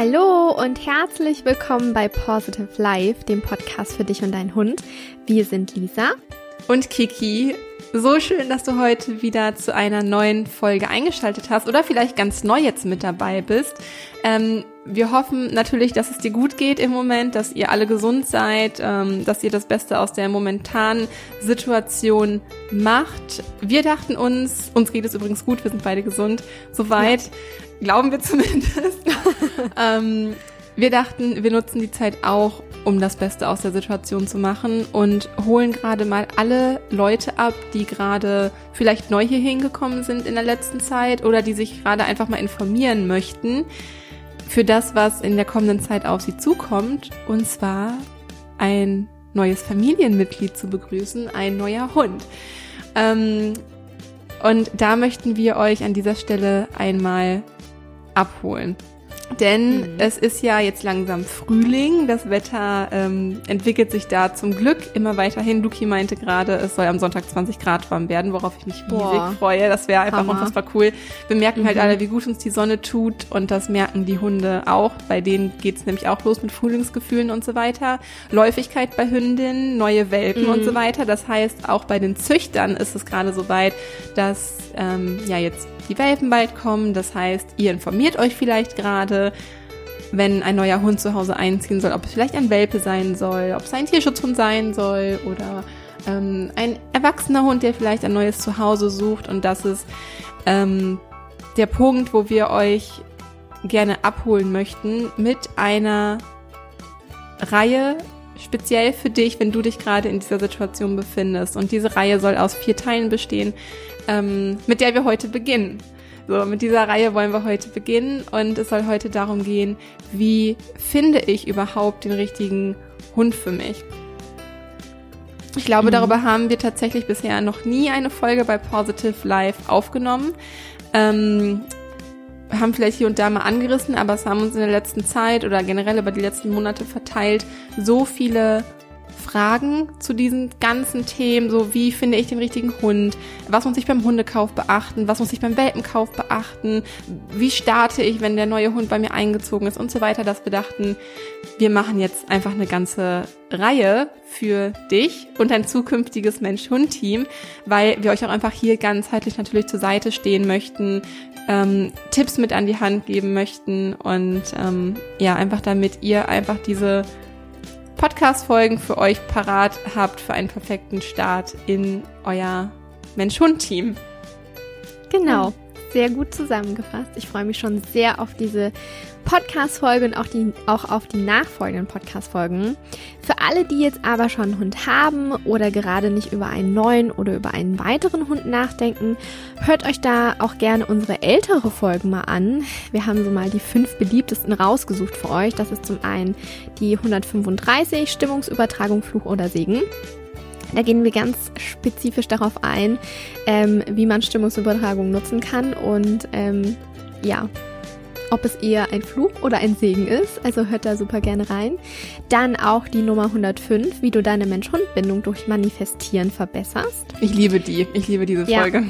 Hallo und herzlich willkommen bei Positive Life, dem Podcast für dich und deinen Hund. Wir sind Lisa und Kiki. So schön, dass du heute wieder zu einer neuen Folge eingeschaltet hast oder vielleicht ganz neu jetzt mit dabei bist. Ähm, wir hoffen natürlich, dass es dir gut geht im Moment, dass ihr alle gesund seid, ähm, dass ihr das Beste aus der momentanen Situation macht. Wir dachten uns, uns geht es übrigens gut, wir sind beide gesund, soweit. Glauben wir zumindest. ähm, wir dachten, wir nutzen die Zeit auch, um das Beste aus der Situation zu machen und holen gerade mal alle Leute ab, die gerade vielleicht neu hier hingekommen sind in der letzten Zeit oder die sich gerade einfach mal informieren möchten für das, was in der kommenden Zeit auf sie zukommt. Und zwar ein neues Familienmitglied zu begrüßen, ein neuer Hund. Ähm, und da möchten wir euch an dieser Stelle einmal abholen. Denn mhm. es ist ja jetzt langsam Frühling. Das Wetter ähm, entwickelt sich da zum Glück immer weiter hin. Luki meinte gerade, es soll am Sonntag 20 Grad warm werden, worauf ich mich riesig freue. Das wäre einfach Hammer. unfassbar cool. Wir merken halt mhm. halt alle, wie gut uns die Sonne tut und das merken die Hunde auch. Bei denen geht's nämlich auch los mit Frühlingsgefühlen und so weiter. Läufigkeit bei Hündinnen, neue Welpen mhm. und so weiter. Das heißt, auch bei den Züchtern ist es gerade so weit, dass ähm, ja jetzt die Welpen bald kommen. Das heißt, ihr informiert euch vielleicht gerade, wenn ein neuer Hund zu Hause einziehen soll, ob es vielleicht ein Welpe sein soll, ob es ein Tierschutzhund sein soll oder ähm, ein erwachsener Hund, der vielleicht ein neues Zuhause sucht. Und das ist ähm, der Punkt, wo wir euch gerne abholen möchten mit einer Reihe speziell für dich, wenn du dich gerade in dieser Situation befindest. Und diese Reihe soll aus vier Teilen bestehen ähm, mit der wir heute beginnen. So, mit dieser Reihe wollen wir heute beginnen und es soll heute darum gehen, wie finde ich überhaupt den richtigen Hund für mich. Ich glaube, mhm. darüber haben wir tatsächlich bisher noch nie eine Folge bei Positive Life aufgenommen. Ähm, haben vielleicht hier und da mal angerissen, aber es haben uns in der letzten Zeit oder generell über die letzten Monate verteilt so viele Fragen zu diesen ganzen Themen, so wie finde ich den richtigen Hund, was muss ich beim Hundekauf beachten, was muss ich beim Welpenkauf beachten, wie starte ich, wenn der neue Hund bei mir eingezogen ist und so weiter, dass wir dachten, wir machen jetzt einfach eine ganze Reihe für dich und dein zukünftiges Mensch-Hund-Team, weil wir euch auch einfach hier ganzheitlich natürlich zur Seite stehen möchten, ähm, Tipps mit an die Hand geben möchten und ähm, ja, einfach damit ihr einfach diese Podcast-Folgen für euch parat habt für einen perfekten Start in euer Mensch-Hund-Team. Genau, sehr gut zusammengefasst. Ich freue mich schon sehr auf diese Podcast-Folge und auch, die, auch auf die nachfolgenden Podcast-Folgen. Für alle, die jetzt aber schon einen Hund haben oder gerade nicht über einen neuen oder über einen weiteren Hund nachdenken, hört euch da auch gerne unsere ältere Folgen mal an. Wir haben so mal die fünf beliebtesten rausgesucht für euch. Das ist zum einen die 135 Stimmungsübertragung, Fluch oder Segen. Da gehen wir ganz spezifisch darauf ein, ähm, wie man Stimmungsübertragung nutzen kann und ähm, ja, ob es eher ein Fluch oder ein Segen ist. Also hört da super gerne rein. Dann auch die Nummer 105, wie du deine Mensch-Hund-Bindung durch Manifestieren verbesserst. Ich liebe die. Ich liebe diese Folge.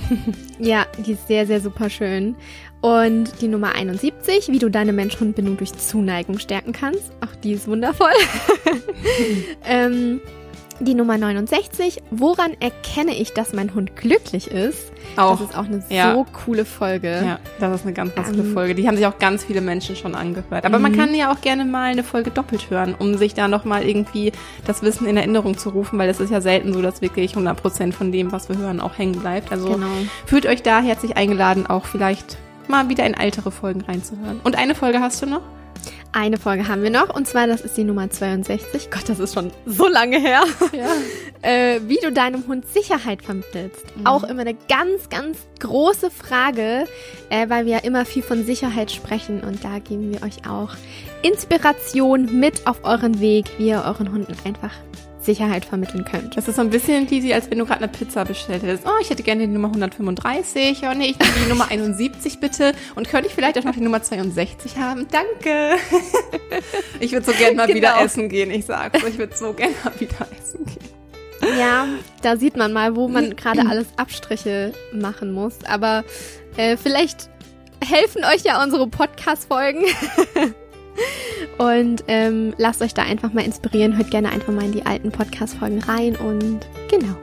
Ja, ja die ist sehr, sehr super schön. Und die Nummer 71, wie du deine Mensch-Hund-Bindung durch Zuneigung stärken kannst. Auch die ist wundervoll. ähm, die Nummer 69, woran erkenne ich, dass mein Hund glücklich ist? Auch. Das ist auch eine ja. so coole Folge. Ja, das ist eine ganz, ganz coole ähm, Folge. Die haben sich auch ganz viele Menschen schon angehört. Aber man mhm. kann ja auch gerne mal eine Folge doppelt hören, um sich da nochmal irgendwie das Wissen in Erinnerung zu rufen, weil es ist ja selten so, dass wirklich 100% von dem, was wir hören, auch hängen bleibt. Also genau. fühlt euch da herzlich eingeladen, auch vielleicht mal wieder in ältere Folgen reinzuhören. Und eine Folge hast du noch? Eine Folge haben wir noch und zwar, das ist die Nummer 62. Gott, das ist schon so lange her. Ja. äh, wie du deinem Hund Sicherheit vermittelst. Mhm. Auch immer eine ganz, ganz große Frage, äh, weil wir ja immer viel von Sicherheit sprechen und da geben wir euch auch Inspiration mit auf euren Weg, wie ihr euren Hunden einfach Sicherheit vermitteln könnt. Das ist so ein bisschen, Lisi, als wenn du gerade eine Pizza bestellt hättest. Oh, ich hätte gerne die Nummer 135. Oh nee, ich nehme die Nummer 71 bitte. Und könnte ich vielleicht auch noch die Nummer 62 haben? Danke. ich würde so gerne mal genau. wieder essen gehen, ich sag's. Ich würde so gerne mal wieder essen gehen. Ja, da sieht man mal, wo man gerade alles Abstriche machen muss. Aber äh, vielleicht helfen euch ja unsere Podcast-Folgen. Und ähm, lasst euch da einfach mal inspirieren. Hört gerne einfach mal in die alten Podcast-Folgen rein und genau.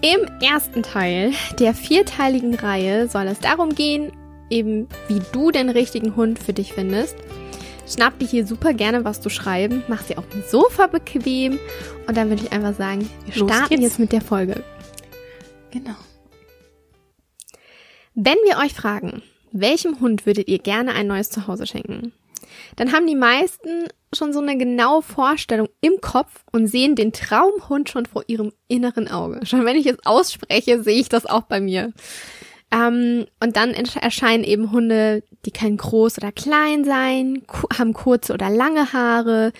Im ersten Teil der vierteiligen Reihe soll es darum gehen, eben wie du den richtigen Hund für dich findest. Schnapp dir hier super gerne was zu schreiben, mach sie auf dem Sofa bequem und dann würde ich einfach sagen, wir Los starten geht's. jetzt mit der Folge. Genau. Wenn wir euch fragen, welchem Hund würdet ihr gerne ein neues Zuhause schenken? Dann haben die meisten schon so eine genaue Vorstellung im Kopf und sehen den Traumhund schon vor ihrem inneren Auge. Schon wenn ich es ausspreche, sehe ich das auch bei mir. Ähm, und dann ersch- erscheinen eben Hunde, die können groß oder klein sein, haben kurze oder lange Haare.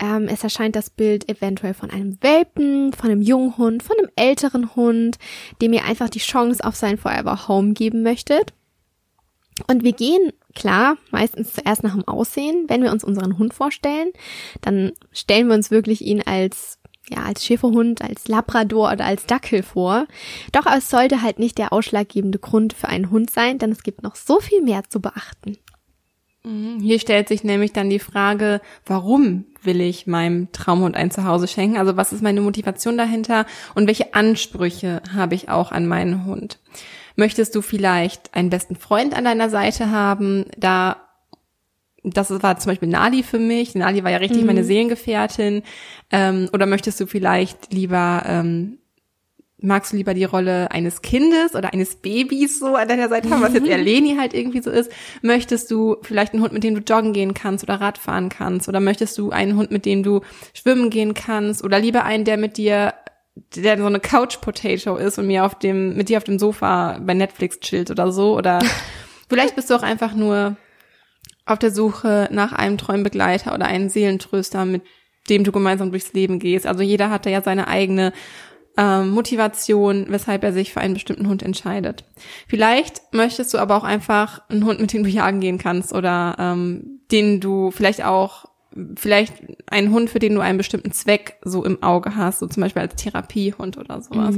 Ähm, es erscheint das Bild eventuell von einem Welpen, von einem jungen Hund, von einem älteren Hund, dem ihr einfach die Chance auf sein Forever Home geben möchtet. Und wir gehen, klar, meistens zuerst nach dem Aussehen. Wenn wir uns unseren Hund vorstellen, dann stellen wir uns wirklich ihn als, ja, als Schäferhund, als Labrador oder als Dackel vor. Doch es sollte halt nicht der ausschlaggebende Grund für einen Hund sein, denn es gibt noch so viel mehr zu beachten. Mhm. Hier stellt sich nämlich dann die Frage, warum will ich meinem Traumhund ein Zuhause schenken? Also was ist meine Motivation dahinter und welche Ansprüche habe ich auch an meinen Hund? Möchtest du vielleicht einen besten Freund an deiner Seite haben? Da das war zum Beispiel Nali für mich. Nali war ja richtig Mhm. meine Seelengefährtin. Ähm, oder möchtest du vielleicht lieber ähm, magst du lieber die Rolle eines Kindes oder eines Babys so an deiner Seite haben, was jetzt eher Leni halt irgendwie so ist? Möchtest du vielleicht einen Hund, mit dem du joggen gehen kannst oder Radfahren kannst? Oder möchtest du einen Hund, mit dem du schwimmen gehen kannst? Oder lieber einen, der mit dir der so eine Couch Potato ist und mir auf dem mit dir auf dem Sofa bei Netflix chillt oder so oder vielleicht bist du auch einfach nur auf der Suche nach einem treuen Begleiter oder einem Seelentröster, mit dem du gemeinsam durchs Leben gehst. Also jeder hat da ja seine eigene ähm, Motivation, weshalb er sich für einen bestimmten Hund entscheidet. Vielleicht möchtest du aber auch einfach einen Hund, mit dem du jagen gehen kannst oder ähm, den du vielleicht auch vielleicht einen Hund, für den du einen bestimmten Zweck so im Auge hast, so zum Beispiel als Therapiehund oder sowas.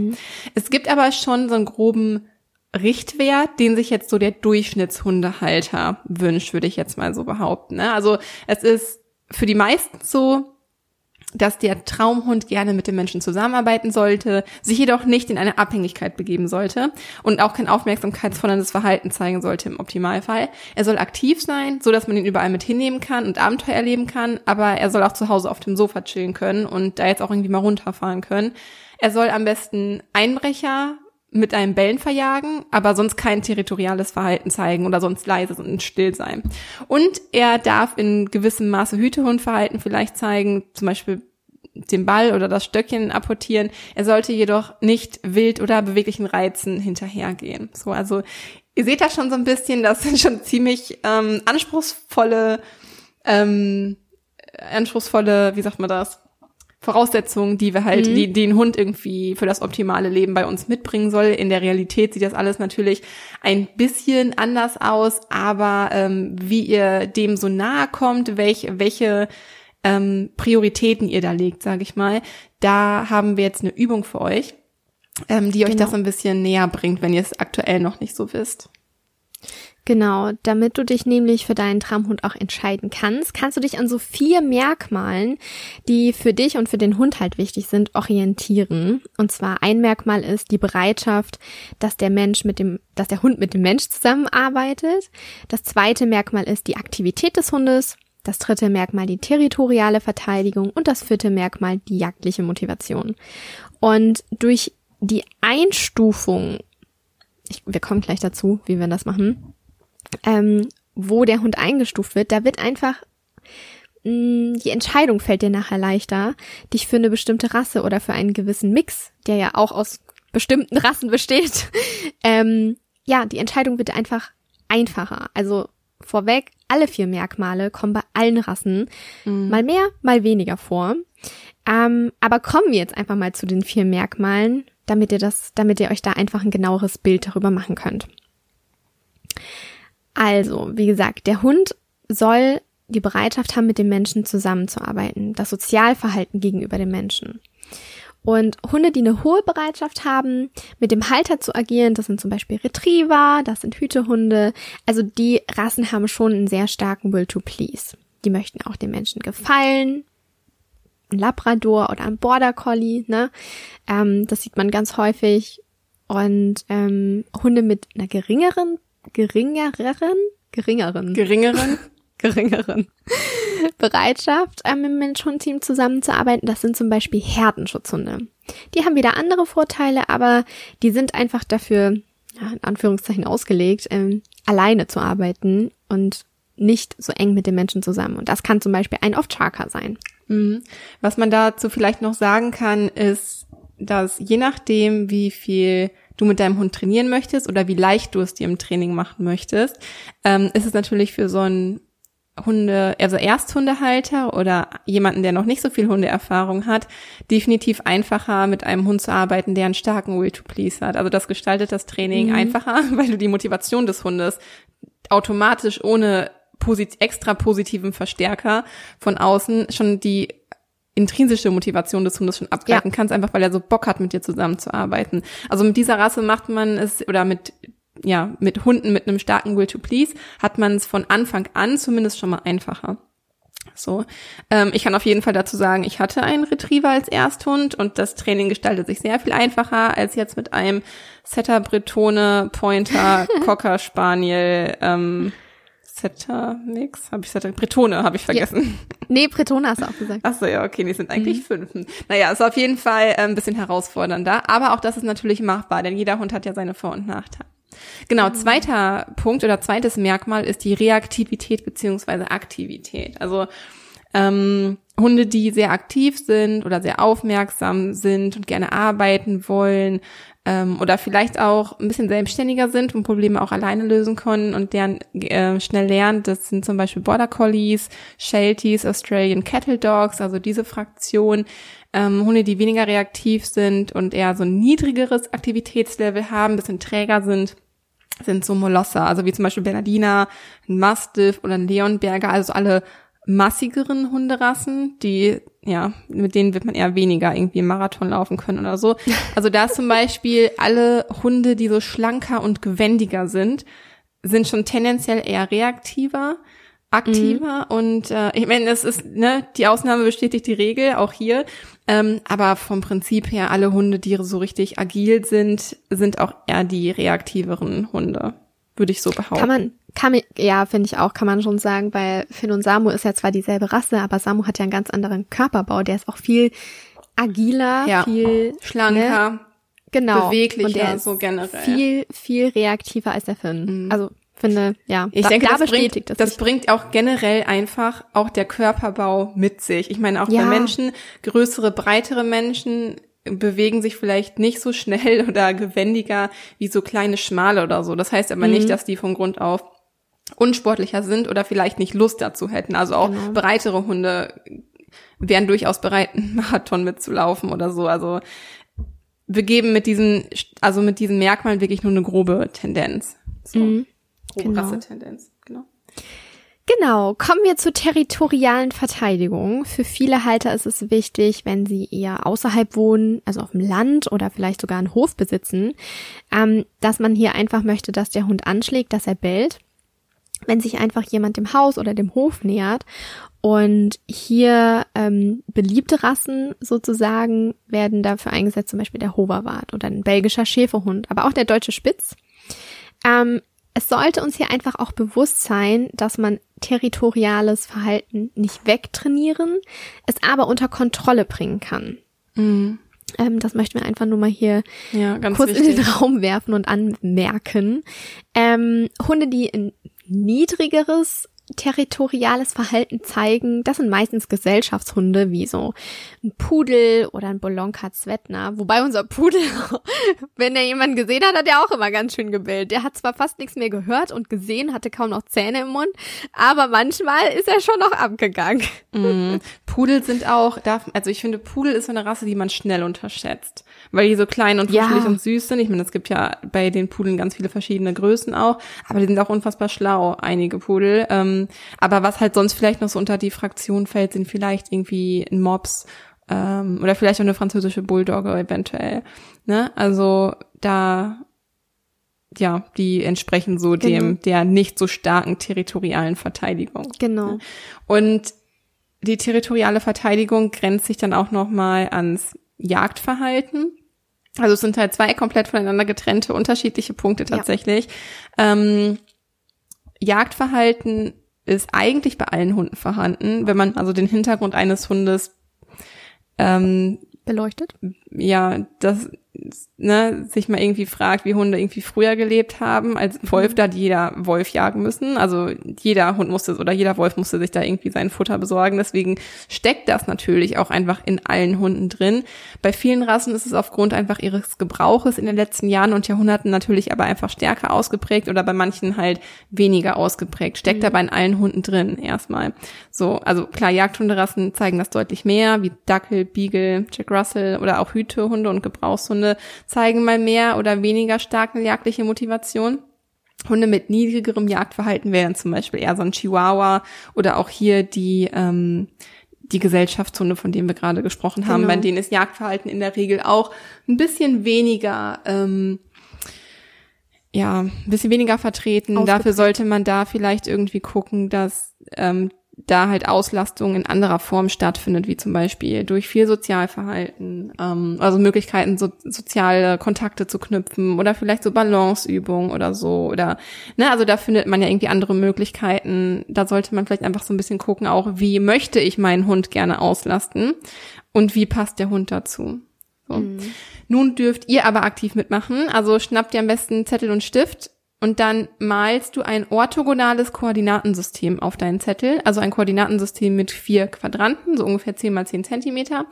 Es gibt aber schon so einen groben Richtwert, den sich jetzt so der Durchschnittshundehalter wünscht, würde ich jetzt mal so behaupten. Ne? Also es ist für die meisten so, dass der Traumhund gerne mit dem Menschen zusammenarbeiten sollte, sich jedoch nicht in eine Abhängigkeit begeben sollte und auch kein aufmerksamkeitsvollendes Verhalten zeigen sollte im Optimalfall. Er soll aktiv sein, so dass man ihn überall mit hinnehmen kann und Abenteuer erleben kann, aber er soll auch zu Hause auf dem Sofa chillen können und da jetzt auch irgendwie mal runterfahren können. Er soll am besten Einbrecher mit einem Bellen verjagen, aber sonst kein territoriales Verhalten zeigen oder sonst leise und still sein. Und er darf in gewissem Maße Hütehundverhalten vielleicht zeigen, zum Beispiel den Ball oder das Stöckchen apportieren. Er sollte jedoch nicht wild oder beweglichen Reizen hinterhergehen. So, also ihr seht da schon so ein bisschen, das sind schon ziemlich ähm, anspruchsvolle, ähm, anspruchsvolle, wie sagt man das? Voraussetzungen, die wir halt, die, die ein Hund irgendwie für das optimale Leben bei uns mitbringen soll. In der Realität sieht das alles natürlich ein bisschen anders aus, aber ähm, wie ihr dem so nahe kommt, welche, welche ähm, Prioritäten ihr da legt, sage ich mal, da haben wir jetzt eine Übung für euch, ähm, die euch Genau. das ein bisschen näher bringt, wenn ihr es aktuell noch nicht so wisst. Genau, damit du dich nämlich für deinen Traumhund auch entscheiden kannst, kannst du dich an so vier Merkmalen, die für dich und für den Hund halt wichtig sind, orientieren. Und zwar ein Merkmal ist die Bereitschaft, dass der Mensch mit dem, dass der Hund mit dem Mensch zusammenarbeitet. Das zweite Merkmal ist die Aktivität des Hundes. Das dritte Merkmal die territoriale Verteidigung und das vierte Merkmal die jagdliche Motivation. Und durch die Einstufung, ich, wir kommen gleich dazu, wie wir das machen, ähm, wo der Hund eingestuft wird, da wird einfach mh, die Entscheidung fällt dir nachher leichter, dich für eine bestimmte Rasse oder für einen gewissen Mix, der ja auch aus bestimmten Rassen besteht, ähm, ja, die Entscheidung wird einfach einfacher. Also vorweg, alle vier Merkmale kommen bei allen Rassen mal mehr, mal weniger vor. Ähm, aber kommen wir jetzt einfach mal zu den vier Merkmalen, damit ihr das, damit ihr euch da einfach ein genaueres Bild darüber machen könnt. Also, wie gesagt, der Hund soll die Bereitschaft haben, mit dem Menschen zusammenzuarbeiten, das Sozialverhalten gegenüber dem Menschen. Und Hunde, die eine hohe Bereitschaft haben, mit dem Halter zu agieren, das sind zum Beispiel Retriever, das sind Hütehunde. Also die Rassen haben schon einen sehr starken Will to Please. Die möchten auch den Menschen gefallen. Ein Labrador oder ein Border Collie, ne? Ähm, das sieht man ganz häufig. Und ähm, Hunde mit einer geringeren, geringereren, geringeren, geringeren, geringeren Bereitschaft, ähm, im Mensch-Hund-Team zusammenzuarbeiten. Das sind zum Beispiel Herdenschutzhunde. Die haben wieder andere Vorteile, aber die sind einfach dafür, ja, in Anführungszeichen ausgelegt, ähm, alleine zu arbeiten und nicht so eng mit den Menschen zusammen. Und das kann zum Beispiel ein Off-Charker sein. Mhm. Was man dazu vielleicht noch sagen kann, ist, dass je nachdem, wie viel du mit deinem Hund trainieren möchtest oder wie leicht du es dir im Training machen möchtest, ähm, ist es natürlich für so einen Hunde, also Ersthundehalter oder jemanden, der noch nicht so viel Hundeerfahrung hat, definitiv einfacher mit einem Hund zu arbeiten, der einen starken Will to Please hat. Also das gestaltet das Training mhm. einfacher, weil du die Motivation des Hundes automatisch ohne posit extra positiven Verstärker von außen schon die intrinsische Motivation des Hundes schon abgleiten ja. kannst, einfach weil er so Bock hat, mit dir zusammenzuarbeiten. Also mit dieser Rasse macht man es, oder mit ja, mit Hunden mit einem starken Will to Please hat man es von Anfang an zumindest schon mal einfacher. So, ähm, ich kann auf jeden Fall dazu sagen, ich hatte einen Retriever als Ersthund und das Training gestaltet sich sehr viel einfacher als jetzt mit einem Setter Bretone, Pointer, Cocker Spaniel, ähm, Setter Mix, habe ich Setter Bretone habe ich vergessen. Ja. Nee, Bretone hast du auch gesagt. Ach so, ja, okay, die sind eigentlich mhm. fünf. Naja, ist auf jeden Fall ein bisschen herausfordernder, aber auch das ist natürlich machbar, denn jeder Hund hat ja seine Vor- und Nachteile. Genau, mhm. zweiter Punkt oder zweites Merkmal ist die Reaktivität beziehungsweise Aktivität. Also ähm, Hunde, die sehr aktiv sind oder sehr aufmerksam sind und gerne arbeiten wollen ähm, oder vielleicht auch ein bisschen selbstständiger sind und Probleme auch alleine lösen können und deren äh, schnell lernen, das sind zum Beispiel Border Collies, Shelties, Australian Cattle Dogs, also diese Fraktion. Ähm, Hunde, die weniger reaktiv sind und eher so ein niedrigeres Aktivitätslevel haben, ein bisschen träger sind sind so Molosser, also wie zum Beispiel Bernardiner, ein Mastiff oder ein Leonberger, also alle massigeren Hunderassen, die, ja, mit denen wird man eher weniger irgendwie im Marathon laufen können oder so. Also da ist zum Beispiel alle Hunde, die so schlanker und gewendiger sind, sind schon tendenziell eher reaktiver, aktiver mhm. und äh, ich meine, es ist, ne, die Ausnahme bestätigt die Regel, auch hier. Ähm, aber vom Prinzip her, alle Hunde, die so richtig agil sind, sind auch eher die reaktiveren Hunde, würde ich so behaupten. Kann man, kann ja, finde ich auch, kann man schon sagen, weil Finn und Samu ist ja zwar dieselbe Rasse, aber Samu hat ja einen ganz anderen Körperbau, der ist auch viel agiler, ja. viel schlanker, ne? genau, beweglicher, und der ist so generell. Viel, viel reaktiver als der Finn. Mhm. Also finde, ja, ich da, denke, da das, bringt, das, das bringt auch generell einfach auch der Körperbau mit sich. Ich meine, auch ja. bei Menschen, größere, breitere Menschen bewegen sich vielleicht nicht so schnell oder gewendiger wie so kleine Schmale oder so. Das heißt aber mhm. nicht, dass die von Grund auf unsportlicher sind oder vielleicht nicht Lust dazu hätten. Also auch genau. breitere Hunde wären durchaus bereit, einen Marathon mitzulaufen oder so. Also wir geben mit diesen, also mit diesen Merkmalen wirklich nur eine grobe Tendenz. So. Mhm grobe genau. Rassetendenz. Genau. Genau, kommen wir zur territorialen Verteidigung. Für viele Halter ist es wichtig, wenn sie eher außerhalb wohnen, also auf dem Land oder vielleicht sogar einen Hof besitzen, ähm, dass man hier einfach möchte, dass der Hund anschlägt, dass er bellt. Wenn sich einfach jemand dem Haus oder dem Hof nähert und hier ähm, beliebte Rassen sozusagen werden dafür eingesetzt, zum Beispiel der Hoverwart oder ein belgischer Schäferhund, aber auch der deutsche Spitz. Ähm, es sollte uns hier einfach auch bewusst sein, dass man territoriales Verhalten nicht wegtrainieren, es aber unter Kontrolle bringen kann. Mhm. Ähm, das möchten wir einfach nur mal hier ja, kurz wichtig. in den Raum werfen und anmerken. Ähm, Hunde, die ein niedrigeres territoriales Verhalten zeigen, das sind meistens Gesellschaftshunde, wie so ein Pudel oder ein Bolonka Zvetner. Wobei unser Pudel, wenn er jemanden gesehen hat, hat er auch immer ganz schön gebellt. Der hat zwar fast nichts mehr gehört und gesehen, hatte kaum noch Zähne im Mund, aber manchmal ist er schon noch abgegangen. Mm. Pudel sind auch, also ich finde, Pudel ist so eine Rasse, die man schnell unterschätzt weil die so klein und ja. und süß sind. Ich meine, es gibt ja bei den Pudeln ganz viele verschiedene Größen auch, aber die sind auch unfassbar schlau, einige Pudel. Ähm, aber was halt sonst vielleicht noch so unter die Fraktion fällt, sind vielleicht irgendwie ein Mops ähm, oder vielleicht auch eine französische Bulldogge eventuell. Ne? Also da ja, die entsprechen so genau. dem der nicht so starken territorialen Verteidigung. Genau. Und die territoriale Verteidigung grenzt sich dann auch noch mal ans Jagdverhalten. Also es sind halt zwei komplett voneinander getrennte unterschiedliche Punkte tatsächlich. Ja. Ähm, Jagdverhalten ist eigentlich bei allen Hunden vorhanden, wenn man also den Hintergrund eines Hundes ähm, beleuchtet. Ja, das ne, sich mal irgendwie fragt, wie Hunde irgendwie früher gelebt haben. Als Wolf mhm. da die jeder Wolf jagen müssen. Also jeder Hund musste oder jeder Wolf musste sich da irgendwie sein Futter besorgen. Deswegen steckt das natürlich auch einfach in allen Hunden drin. Bei vielen Rassen ist es aufgrund einfach ihres Gebrauches in den letzten Jahren und Jahrhunderten natürlich aber einfach stärker ausgeprägt oder bei manchen halt weniger ausgeprägt. Steckt mhm. aber in allen Hunden drin erstmal. So, also klar, Jagdhunderassen zeigen das deutlich mehr, wie Dackel, Beagle, Jack Russell oder auch Hütehunde und Gebrauchshunde zeigen mal mehr oder weniger starke jagdliche Motivation. Hunde mit niedrigerem Jagdverhalten wären zum Beispiel eher so ein Chihuahua oder auch hier die ähm, die Gesellschaftshunde, von denen wir gerade gesprochen haben, genau. bei denen ist Jagdverhalten in der Regel auch ein bisschen weniger ähm, ja, ein bisschen weniger vertreten. Dafür sollte man da vielleicht irgendwie gucken, dass ähm, da halt Auslastung in anderer Form stattfindet, wie zum Beispiel durch viel Sozialverhalten, ähm, also Möglichkeiten, so, soziale Kontakte zu knüpfen oder vielleicht so Balanceübungen oder so oder, ne, also da findet man ja irgendwie andere Möglichkeiten. Da sollte man vielleicht einfach so ein bisschen gucken, auch wie möchte ich meinen Hund gerne auslasten und wie passt der Hund dazu. So. Mhm. Nun dürft ihr aber aktiv mitmachen, also schnappt ihr am besten Zettel und Stift und dann malst du ein orthogonales Koordinatensystem auf deinen Zettel, also ein Koordinatensystem mit vier Quadranten, so ungefähr zehn mal zehn Zentimeter.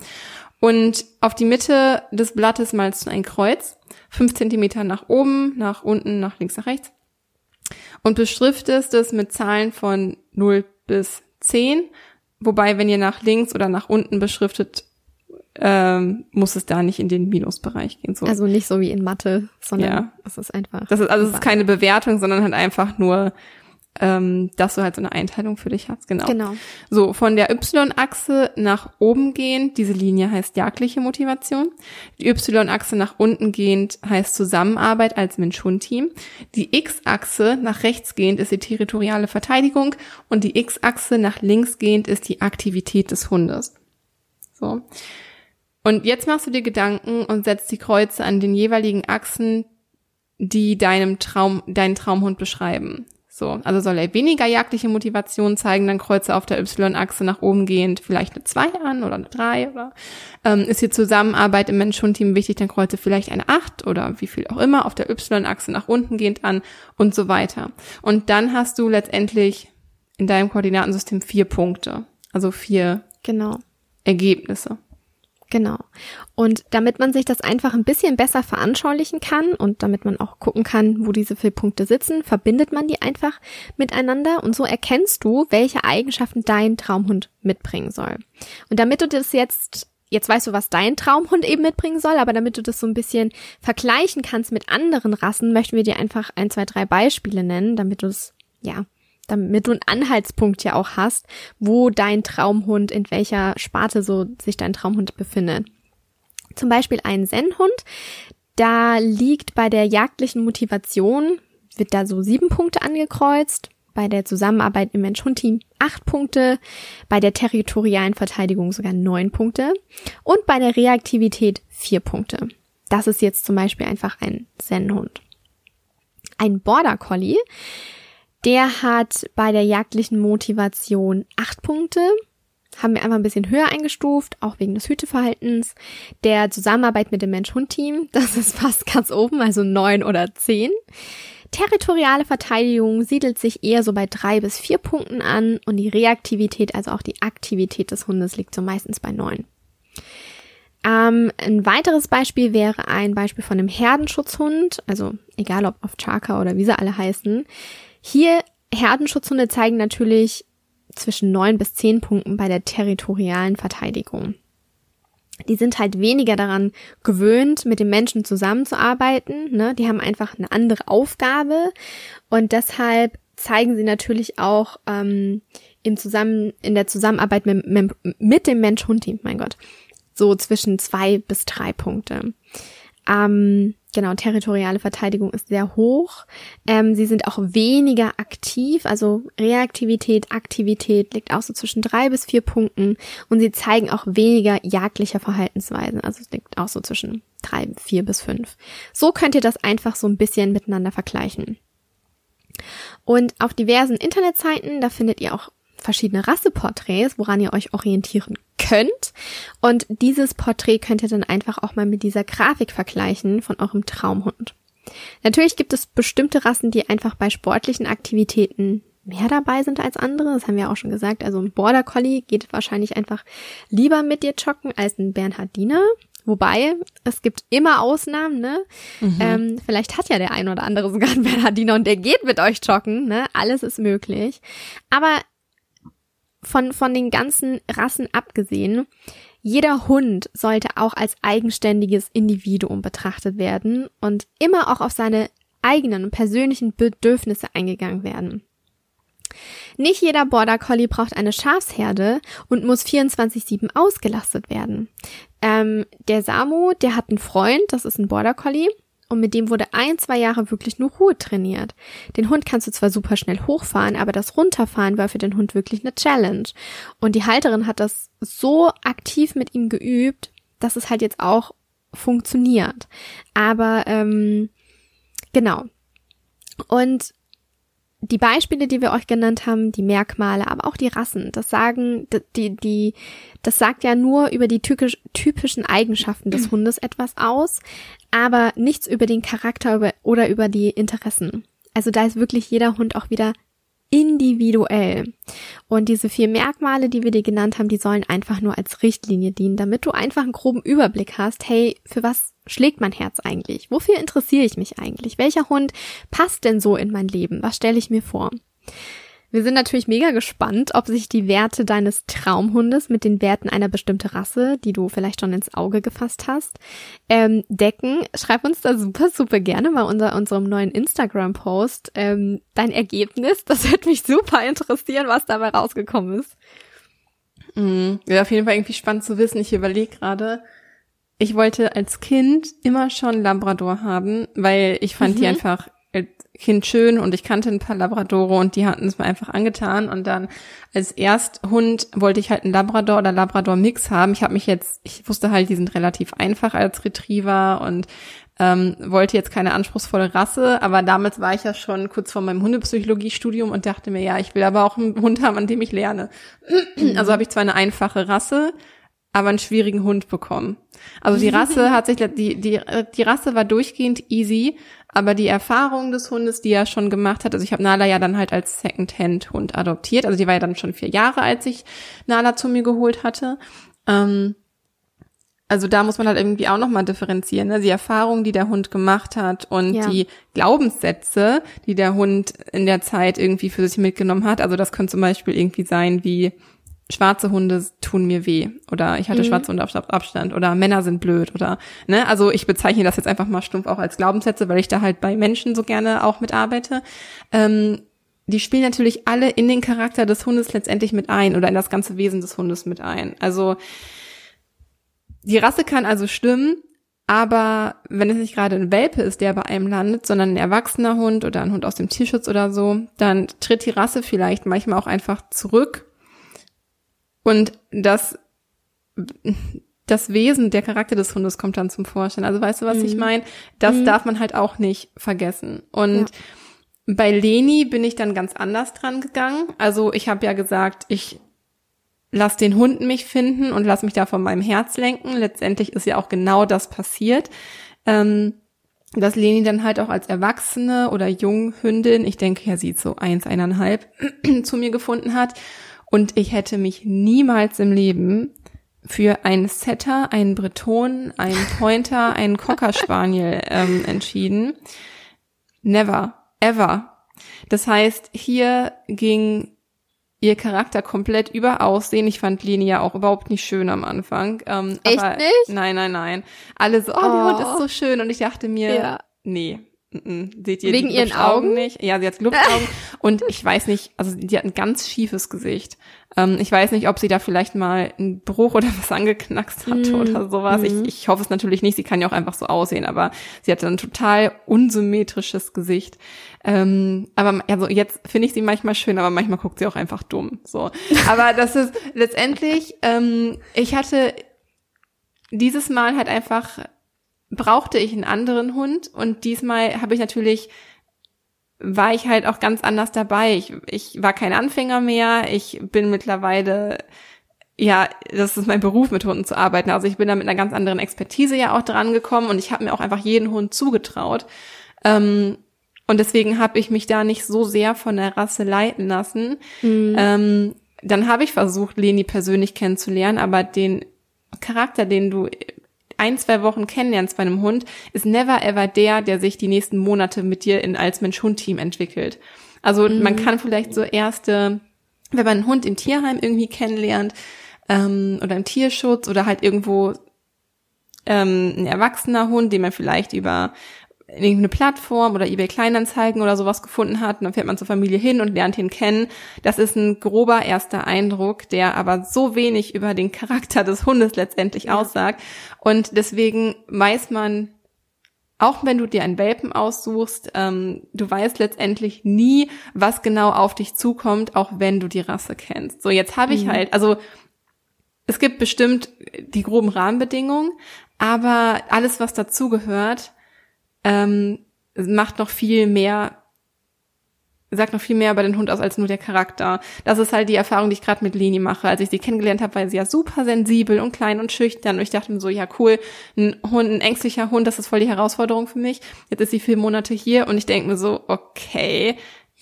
Und auf die Mitte des Blattes malst du ein Kreuz, fünf Zentimeter nach oben, nach unten, nach links, nach rechts. Und beschriftest es mit Zahlen von 0 bis 10. Wobei, wenn ihr nach links oder nach unten beschriftet, ähm, muss es da nicht in den Minusbereich gehen. So. Also nicht so wie in Mathe, sondern ja. es ist einfach. Das ist also es ist keine Bewertung, sondern halt einfach nur, ähm, dass du halt so eine Einteilung für dich hast. Genau. Genau. So von der Y-Achse nach oben gehend, diese Linie heißt jagdliche Motivation. Die Y-Achse nach unten gehend heißt Zusammenarbeit als Mensch-Hund-Team. Die X-Achse nach rechts gehend ist die territoriale Verteidigung und die X-Achse nach links gehend ist die Aktivität des Hundes. So. Und jetzt machst du dir Gedanken und setzt die Kreuze an den jeweiligen Achsen, die deinem Traum, deinen Traumhund beschreiben. So, also soll er weniger jagdliche Motivation zeigen, dann Kreuze auf der Y-Achse nach oben gehend vielleicht eine 2 an oder eine 3 oder ähm, ist die Zusammenarbeit im Mensch-Hund-Team wichtig, dann Kreuze vielleicht eine 8 oder wie viel auch immer auf der Y-Achse nach unten gehend an und so weiter. Und dann hast du letztendlich in deinem Koordinatensystem vier Punkte, also vier genau. Ergebnisse. Genau. Und damit man sich das einfach ein bisschen besser veranschaulichen kann und damit man auch gucken kann, wo diese vier Punkte sitzen, verbindet man die einfach miteinander und so erkennst du, welche Eigenschaften dein Traumhund mitbringen soll. Und damit du das jetzt Jetzt weißt du, was dein Traumhund eben mitbringen soll, aber damit du das so ein bisschen vergleichen kannst mit anderen Rassen, möchten wir dir einfach ein, zwei, drei Beispiele nennen, damit du es, ja, damit du einen Anhaltspunkt ja auch hast, wo dein Traumhund, in welcher Sparte so sich dein Traumhund befindet. Zum Beispiel ein Zen-Hund, da liegt bei der jagdlichen Motivation, wird da so sieben Punkte angekreuzt, bei der Zusammenarbeit im Mensch-Hund-Team acht Punkte, bei der territorialen Verteidigung sogar neun Punkte und bei der Reaktivität vier Punkte. Das ist jetzt zum Beispiel einfach ein Zen-Hund. Ein Border Collie, der hat bei der jagdlichen Motivation acht Punkte. Haben wir einfach ein bisschen höher eingestuft, auch wegen des Hüteverhaltens. Der Zusammenarbeit mit dem Mensch-Hund-Team, das ist fast ganz oben, also neun oder zehn. Territoriale Verteidigung siedelt sich eher so bei drei bis vier Punkten an und die Reaktivität, also auch die Aktivität des Hundes, liegt so meistens bei neun. Ähm, ein weiteres Beispiel wäre ein Beispiel von einem Herdenschutzhund, also egal ob auf Chaka oder wie sie alle heißen. Hier Herdenschutzhunde zeigen natürlich zwischen neun bis zehn Punkten bei der territorialen Verteidigung. Die sind halt weniger daran gewöhnt, mit den Menschen zusammenzuarbeiten. Ne? Die haben einfach eine andere Aufgabe und deshalb zeigen sie natürlich auch ähm, im Zusammen in der Zusammenarbeit mit, mit, dem Mensch-Hund-Team, mein Gott, so zwischen zwei bis drei Punkte. Ähm, genau, territoriale Verteidigung ist sehr hoch. Ähm, sie sind auch weniger aktiv, also Reaktivität, Aktivität liegt auch so zwischen drei bis vier Punkten und sie zeigen auch weniger jagdliche Verhaltensweisen, also es liegt auch so zwischen drei, vier bis fünf. So könnt ihr das einfach so ein bisschen miteinander vergleichen. Und auf diversen Internetseiten, da findet ihr auch verschiedene Rasseporträts, woran ihr euch orientieren könnt. Und dieses Porträt könnt ihr dann einfach auch mal mit dieser Grafik vergleichen von eurem Traumhund. Natürlich gibt es bestimmte Rassen, die einfach bei sportlichen Aktivitäten mehr dabei sind als andere. Das haben wir auch schon gesagt. Also ein Border Collie geht wahrscheinlich einfach lieber mit dir joggen als ein Bernhardiner. Wobei, es gibt immer Ausnahmen, ne? Mhm. Ähm, vielleicht hat ja der ein oder andere sogar einen Bernhardiner und der geht mit euch joggen, ne? Alles ist möglich. Aber von, von den ganzen Rassen abgesehen, jeder Hund sollte auch als eigenständiges Individuum betrachtet werden und immer auch auf seine eigenen persönlichen Bedürfnisse eingegangen werden. Nicht jeder Border Collie braucht eine Schafsherde und muss 24-7 ausgelastet werden. Ähm, der Samu, der hat einen Freund, das ist ein Border Collie, und mit dem wurde ein, zwei Jahre wirklich nur Ruhe trainiert. Den Hund kannst du zwar super schnell hochfahren, aber das Runterfahren war für den Hund wirklich eine Challenge. Und die Halterin hat das so aktiv mit ihm geübt, dass es halt jetzt auch funktioniert. Aber ähm, genau. Und die Beispiele, die wir euch genannt haben, die Merkmale, aber auch die Rassen, das sagen, die, die, das sagt ja nur über die typisch, typischen Eigenschaften des Hundes etwas aus, aber nichts über den Charakter oder über die Interessen. Also da ist wirklich jeder Hund auch wieder individuell. Und diese vier Merkmale, die wir dir genannt haben, die sollen einfach nur als Richtlinie dienen, damit du einfach einen groben Überblick hast, hey, für was schlägt mein Herz eigentlich? Wofür interessiere ich mich eigentlich? Welcher Hund passt denn so in mein Leben? Was stelle ich mir vor? Wir sind natürlich mega gespannt, ob sich die Werte deines Traumhundes mit den Werten einer bestimmten Rasse, die du vielleicht schon ins Auge gefasst hast, ähm, decken. Schreib uns da super, super gerne mal unter unserem neuen Instagram-Post ähm, dein Ergebnis. Das wird mich super interessieren, was dabei rausgekommen ist. Mhm. Ja, auf jeden Fall irgendwie spannend zu wissen. Ich überlege gerade, ich wollte als Kind immer schon Labrador haben, weil ich fand mhm. die einfach als Kind schön und ich kannte ein paar Labradore und die hatten es mir einfach angetan und dann als Ersthund wollte ich halt einen Labrador oder Labrador Mix haben. Ich habe mich jetzt, ich wusste halt, die sind relativ einfach als Retriever und ähm, wollte jetzt keine anspruchsvolle Rasse, aber damals war ich ja schon kurz vor meinem Hundepsychologiestudium und dachte mir, ja, ich will aber auch einen Hund haben, an dem ich lerne. Also habe ich zwar eine einfache Rasse, aber einen schwierigen Hund bekommen. Also die Rasse hat sich, die, die, die Rasse war durchgehend easy, aber die Erfahrung des Hundes, die er schon gemacht hat, also ich habe Nala ja dann halt als Second-Hand-Hund adoptiert, also die war ja dann schon vier Jahre, als ich Nala zu mir geholt hatte. Ähm, also da muss man halt irgendwie auch nochmal differenzieren, ne? die Erfahrung, die der Hund gemacht hat und ja. die Glaubenssätze, die der Hund in der Zeit irgendwie für sich mitgenommen hat. Also das könnte zum Beispiel irgendwie sein wie, schwarze Hunde tun mir weh oder ich hatte mhm. schwarze Hunde auf Abstand oder Männer sind blöd oder ne? Also ich bezeichne das jetzt einfach mal stumpf auch als Glaubenssätze weil ich da halt bei Menschen so gerne auch mitarbeite ähm, die spielen natürlich alle in den Charakter des Hundes letztendlich mit ein oder in das ganze Wesen des Hundes mit ein. Also die Rasse kann also stimmen aber wenn es nicht gerade ein Welpe ist, der bei einem landet, sondern ein erwachsener Hund oder ein Hund aus dem Tierschutz oder so, dann tritt die Rasse vielleicht manchmal auch einfach zurück und das, das Wesen, der Charakter des Hundes kommt dann zum Vorschein. Also weißt du, was mhm. ich meine? Das mhm. darf man halt auch nicht vergessen. Und ja. bei Leni bin ich dann ganz anders dran gegangen. Also ich habe ja gesagt, ich lass den Hund mich finden und lass mich da von meinem Herz lenken. Letztendlich ist ja auch genau das passiert. Ähm, dass Leni dann halt auch als Erwachsene oder Junghündin, ich denke ja, sie so eins, eineinhalb, zu mir gefunden hat und ich hätte mich niemals im Leben für einen Setter, einen Breton, einen Pointer, einen Cocker Spaniel ähm, entschieden. Never, ever. Das heißt, hier ging ihr Charakter komplett über Aussehen. Ich fand Leni ja auch überhaupt nicht schön am Anfang. Ähm, Echt nicht? Nein, nein, nein. Alle so, oh, oh. der Hund ist so schön. Und ich dachte mir, ja. nee, seht ihr Wegen die ihren Augen? nicht? Ja, sie hat Glubschaugen und ich weiß nicht, also die hat ein ganz schiefes Gesicht. Ähm, ich weiß nicht, ob sie da vielleicht mal einen Bruch oder was angeknackst hat Mhm. oder sowas. Ich, ich hoffe es natürlich nicht. Sie kann ja auch einfach so aussehen, aber sie hat ein total unsymmetrisches Gesicht. Ähm, aber also jetzt finde ich sie manchmal schön, aber manchmal guckt sie auch einfach dumm. So, aber das ist letztendlich. Ähm, ich hatte dieses Mal halt einfach brauchte ich einen anderen Hund und diesmal habe ich natürlich war ich halt auch ganz anders dabei. Ich, ich war kein Anfänger mehr. Ich bin mittlerweile, ja, das ist mein Beruf, mit Hunden zu arbeiten. Also ich bin da mit einer ganz anderen Expertise ja auch dran gekommen und ich habe mir auch einfach jeden Hund zugetraut. Ähm, und deswegen habe ich mich da nicht so sehr von der Rasse leiten lassen. Ähm, dann habe ich versucht, Leni persönlich kennenzulernen, aber den Charakter, den du ein, zwei Wochen kennenlernst bei einem Hund, ist never ever der, der sich die nächsten Monate mit dir in als Mensch-Hund-Team entwickelt. Also man kann vielleicht so erste, wenn man einen Hund im Tierheim irgendwie kennenlernt, ähm, oder im Tierschutz oder halt irgendwo ähm, ein erwachsener Hund, den man vielleicht über irgendeine Plattform oder eBay Kleinanzeigen oder sowas gefunden hat, und dann fährt man zur Familie hin und lernt ihn kennen. Das ist ein grober erster Eindruck, der aber so wenig über den Charakter des Hundes letztendlich aussagt. Und deswegen weiß man, auch wenn du dir einen Welpen aussuchst, ähm, du weißt letztendlich nie, was genau auf dich zukommt, auch wenn du die Rasse kennst. So, jetzt habe ich halt, also es gibt bestimmt die groben Rahmenbedingungen, aber alles, was dazugehört, ähm, macht noch viel mehr, sagt noch viel mehr über den Hund aus als nur der Charakter. Das ist halt die Erfahrung, die ich gerade mit Leni mache. Als ich sie kennengelernt habe, war sie ja super sensibel und klein und schüchtern. Und ich dachte mir so, ja cool, ein Hund, ein ängstlicher Hund, das ist voll die Herausforderung für mich. Jetzt ist sie vier Monate hier und ich denke mir so, okay,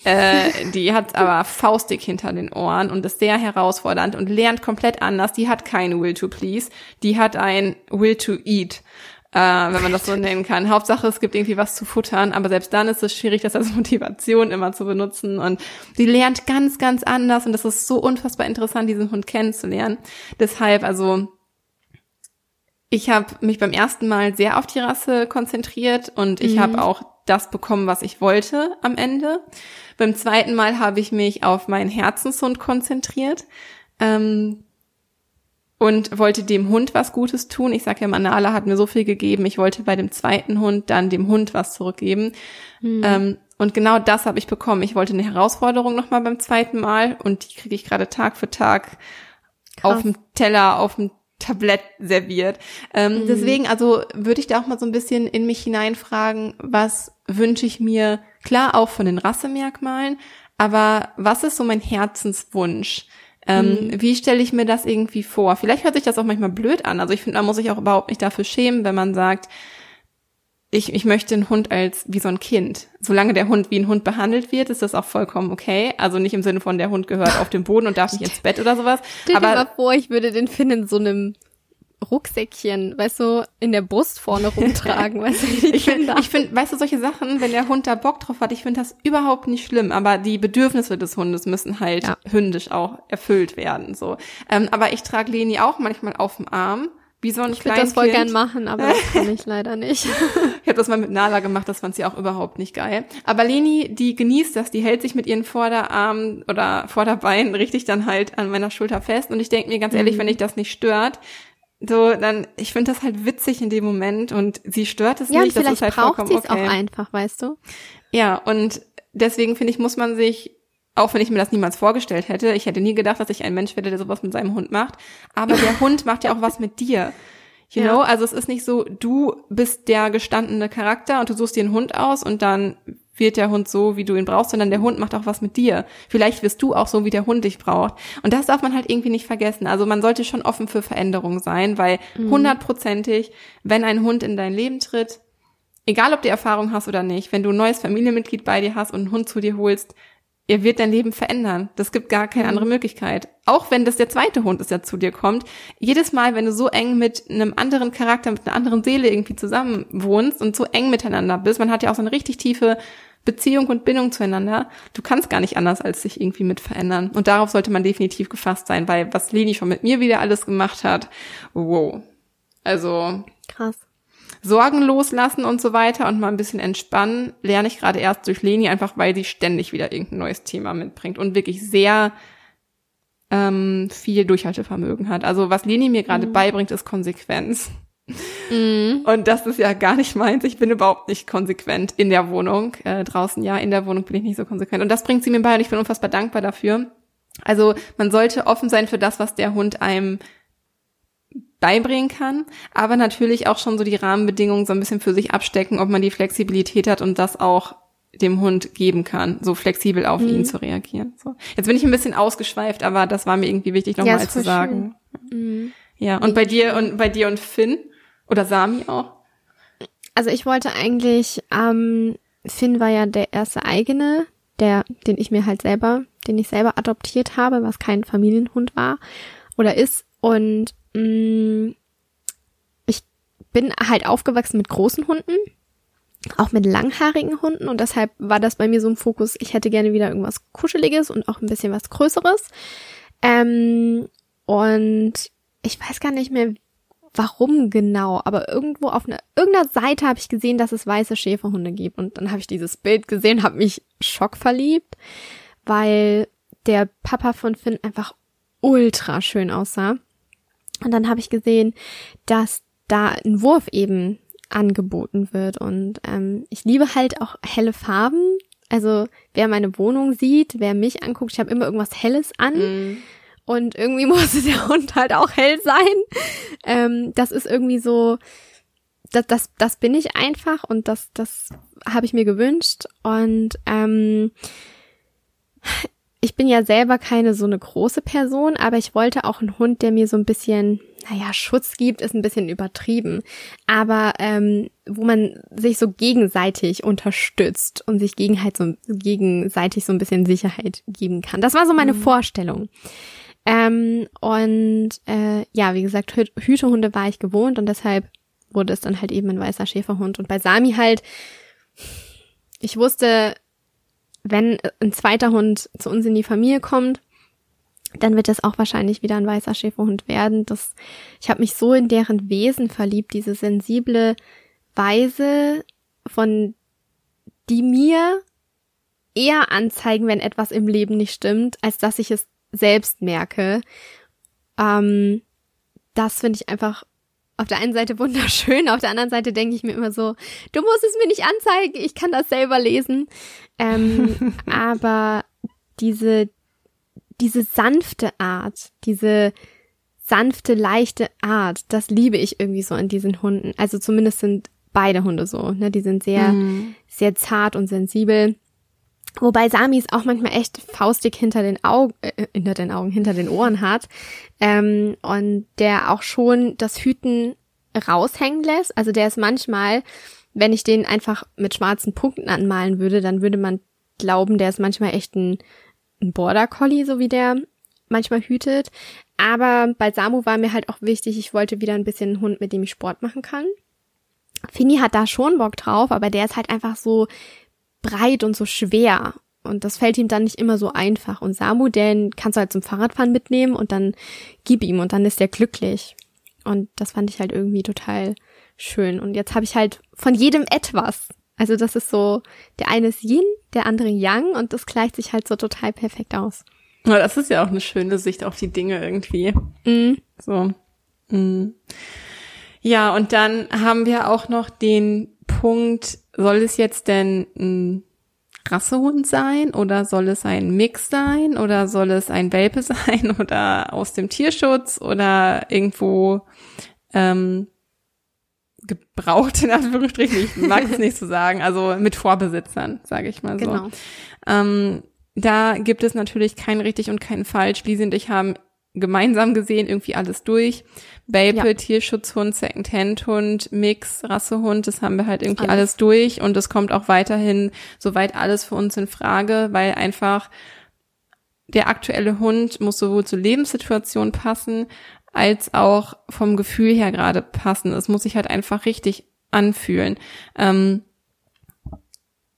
äh, die hat aber faustig hinter den Ohren und ist sehr herausfordernd und lernt komplett anders. Die hat kein Will to Please, die hat ein Will to Eat äh, wenn man das so nennen kann. Hauptsache, es gibt irgendwie was zu futtern, aber selbst dann ist es schwierig, das als Motivation immer zu benutzen. Und sie lernt ganz, ganz anders und das ist so unfassbar interessant, diesen Hund kennenzulernen. Deshalb, also ich habe mich beim ersten Mal sehr auf die Rasse konzentriert und ich Mhm. habe auch das bekommen, was ich wollte am Ende. Beim zweiten Mal habe ich mich auf meinen Herzenshund konzentriert. Ähm, und wollte dem Hund was Gutes tun. Ich sage ja, Manala hat mir so viel gegeben. Ich wollte bei dem zweiten Hund dann dem Hund was zurückgeben. Ähm, und genau das habe ich bekommen. Ich wollte eine Herausforderung nochmal beim zweiten Mal und die kriege ich gerade Tag für Tag auf dem Teller, auf dem Tablett serviert. Ähm, Deswegen, also würde ich da auch mal so ein bisschen in mich hineinfragen, was wünsche ich mir, klar auch von den Rassemerkmalen, aber was ist so mein Herzenswunsch? Ähm, Wie stelle ich mir das irgendwie vor? Vielleicht hört sich das auch manchmal blöd an. Also ich finde, man muss sich auch überhaupt nicht dafür schämen, wenn man sagt, ich, ich möchte einen Hund als wie so ein Kind. Solange der Hund wie ein Hund behandelt wird, ist das auch vollkommen okay. Also nicht im Sinne von, der Hund gehört auf den Boden und darf nicht ins Bett oder sowas. Stell dir Aber mal vor, ich würde den Finn in so einem Rucksäckchen, weißt du, in der Brust vorne rumtragen, weißt du, die ich finde, ich find, weißt du, solche Sachen, wenn der Hund da Bock drauf hat, ich finde das überhaupt nicht schlimm, aber die Bedürfnisse des Hundes müssen halt Ja. hündisch auch erfüllt werden, so. Ähm, aber ich trage Leni auch manchmal auf dem Arm, wie so ein Ich würde das voll gern machen, aber das kann ich leider nicht. Ich habe das mal mit Nala gemacht, das fand sie auch überhaupt nicht geil. Aber Leni, die genießt das, die hält sich mit ihren Vorderarmen oder Vorderbeinen richtig dann halt an meiner Schulter fest. Und ich denke mir ganz Mhm. ehrlich, wenn ich das nicht stört, so, dann, ich finde das halt witzig in dem Moment und sie stört es Ja, und nicht, das ist vielleicht halt braucht sie es okay. auch einfach, weißt du? Ja, und deswegen finde ich, muss man sich, auch wenn ich mir das niemals vorgestellt hätte, ich hätte nie gedacht, dass ich ein Mensch werde, der sowas mit seinem Hund macht, aber der Hund macht ja auch was mit dir. You Ja. know, also es ist nicht so, du bist der gestandene Charakter und du suchst dir einen Hund aus und dann wird der Hund so, wie du ihn brauchst, sondern der Hund macht auch was mit dir. Vielleicht wirst du auch so, wie der Hund dich braucht. Und das darf man halt irgendwie nicht vergessen. Also man sollte schon offen für Veränderungen sein, weil hundertprozentig, wenn ein Hund in dein Leben tritt, egal ob du Erfahrung hast oder nicht, wenn du ein neues Familienmitglied bei dir hast und einen Hund zu dir holst, er wird dein Leben verändern. Das gibt gar keine andere Möglichkeit. Auch wenn das der zweite Hund ist, der zu dir kommt. Jedes Mal, wenn du so eng mit einem anderen Charakter, mit einer anderen Seele irgendwie zusammen wohnst und so eng miteinander bist, man hat ja auch so eine richtig tiefe Beziehung und Bindung zueinander. Du kannst gar nicht anders, als sich irgendwie mit verändern. Und darauf sollte man definitiv gefasst sein, weil was Leni schon mit mir wieder alles gemacht hat, wow. Also, Krass. Sorgen loslassen und so weiter und mal ein bisschen entspannen, lerne ich gerade erst durch Leni, einfach weil sie ständig wieder irgendein neues Thema mitbringt und wirklich sehr ähm, viel Durchhaltevermögen hat. Also was Leni mir gerade mhm. beibringt, ist Konsequenz. Mhm. Und das ist ja gar nicht meins. Ich bin überhaupt nicht konsequent in der Wohnung. Äh, draußen ja, in der Wohnung bin ich nicht so konsequent. Und das bringt sie mir bei und ich bin unfassbar dankbar dafür. Also man sollte offen sein für das, was der Hund einem beibringen kann, aber natürlich auch schon so die Rahmenbedingungen so ein bisschen für sich abstecken, ob man die Flexibilität hat und das auch dem Hund geben kann, so flexibel auf mhm. ihn zu reagieren. So. Jetzt bin ich ein bisschen ausgeschweift, aber das war mir irgendwie wichtig nochmal ja, zu sagen. Mhm. Ja, und bei dir und bei dir und Finn oder Sami auch? Also ich wollte eigentlich, ähm, Finn war ja der erste eigene, der, den ich mir halt selber, den ich selber adoptiert habe, was kein Familienhund war oder ist. Und mm, ich bin halt aufgewachsen mit großen Hunden auch mit langhaarigen Hunden und deshalb war das bei mir so ein Fokus, ich hätte gerne wieder irgendwas Kuscheliges und auch ein bisschen was Größeres. Ähm, und ich weiß gar nicht mehr, warum genau, aber irgendwo auf einer irgendeiner Seite habe ich gesehen, dass es weiße Schäferhunde gibt und dann habe ich dieses Bild gesehen, habe mich schockverliebt, weil der Papa von Finn einfach ultra schön aussah. Und dann habe ich gesehen, dass da ein Wurf eben angeboten wird. Und ähm, ich liebe halt auch helle Farben. Also wer meine Wohnung sieht, wer mich anguckt, ich habe immer irgendwas Helles an. Mm. Und irgendwie musste der Hund halt auch hell sein. Ähm, das ist irgendwie so, das, das, das bin ich einfach und das, das habe ich mir gewünscht. Und ähm, ich bin ja selber keine so eine große Person, aber ich wollte auch einen Hund, der mir so ein bisschen, naja, Schutz gibt, ist ein bisschen übertrieben, aber ähm, wo man sich so gegenseitig unterstützt und sich gegen halt so, gegenseitig so ein bisschen Sicherheit geben kann. Das war so meine mhm. Vorstellung. Ähm, und äh, ja, wie gesagt, Hü Hütehunde war ich gewohnt und deshalb wurde es dann halt eben ein weißer Schäferhund. Und bei Sami halt, ich wusste, wenn ein zweiter Hund zu uns in die Familie kommt, dann wird es auch wahrscheinlich wieder ein weißer Schäferhund werden. Das, ich habe mich so in deren Wesen verliebt, diese sensible Weise, von die mir eher anzeigen, wenn etwas im Leben nicht stimmt, als dass ich es selbst merke. Ähm, das finde ich einfach auf der einen Seite wunderschön, auf der anderen Seite denke ich mir immer so, du musst es mir nicht anzeigen, ich kann das selber lesen. Ähm, aber diese, diese sanfte Art, diese sanfte, leichte Art, das liebe ich irgendwie so an diesen Hunden. Also zumindest sind beide Hunde so, ne? Die sind sehr, mhm. sehr zart und sensibel. Wobei Sami es auch manchmal echt faustig hinter den Augen, äh, hinter den Augen, hinter den Ohren hat. Ähm, und der auch schon das Hüten raushängen lässt. Also der ist manchmal, wenn ich den einfach mit schwarzen Punkten anmalen würde, dann würde man glauben, der ist manchmal echt ein, ein Border Collie, so wie der manchmal hütet. Aber bei Samu war mir halt auch wichtig, ich wollte wieder ein bisschen einen Hund, mit dem ich Sport machen kann. Fini hat da schon Bock drauf, aber der ist halt einfach so breit und so schwer. Und das fällt ihm dann nicht immer so einfach. Und Samu, den kannst du halt zum Fahrradfahren mitnehmen und dann gib ihm und dann ist er glücklich. Und das fand ich halt irgendwie total schön. Und jetzt habe ich halt von jedem etwas. Also das ist so, der eine ist Yin, der andere Yang und das gleicht sich halt so total perfekt aus. Ja, das ist ja auch eine schöne Sicht auf die Dinge irgendwie. Mm. So. Mm. Ja, und dann haben wir auch noch den Punkt, soll es jetzt denn ein Rassehund sein oder soll es ein Mix sein oder soll es ein Welpe sein oder aus dem Tierschutz oder irgendwo ähm, gebraucht in Anführungsstrichen, ich mag es nicht so sagen, also mit Vorbesitzern, sage ich mal so. Genau. Ähm, da gibt es natürlich kein richtig und kein falsch. Lisi und ich haben gemeinsam gesehen irgendwie alles durch. Welpe, ja. Tierschutzhund, Secondhand-Hund, Mix, Rassehund, das haben wir halt irgendwie alles. alles durch und es kommt auch weiterhin soweit alles für uns in Frage, weil einfach der aktuelle Hund muss sowohl zur Lebenssituation passen, als auch vom Gefühl her gerade passen. Es muss sich halt einfach richtig anfühlen. Ähm,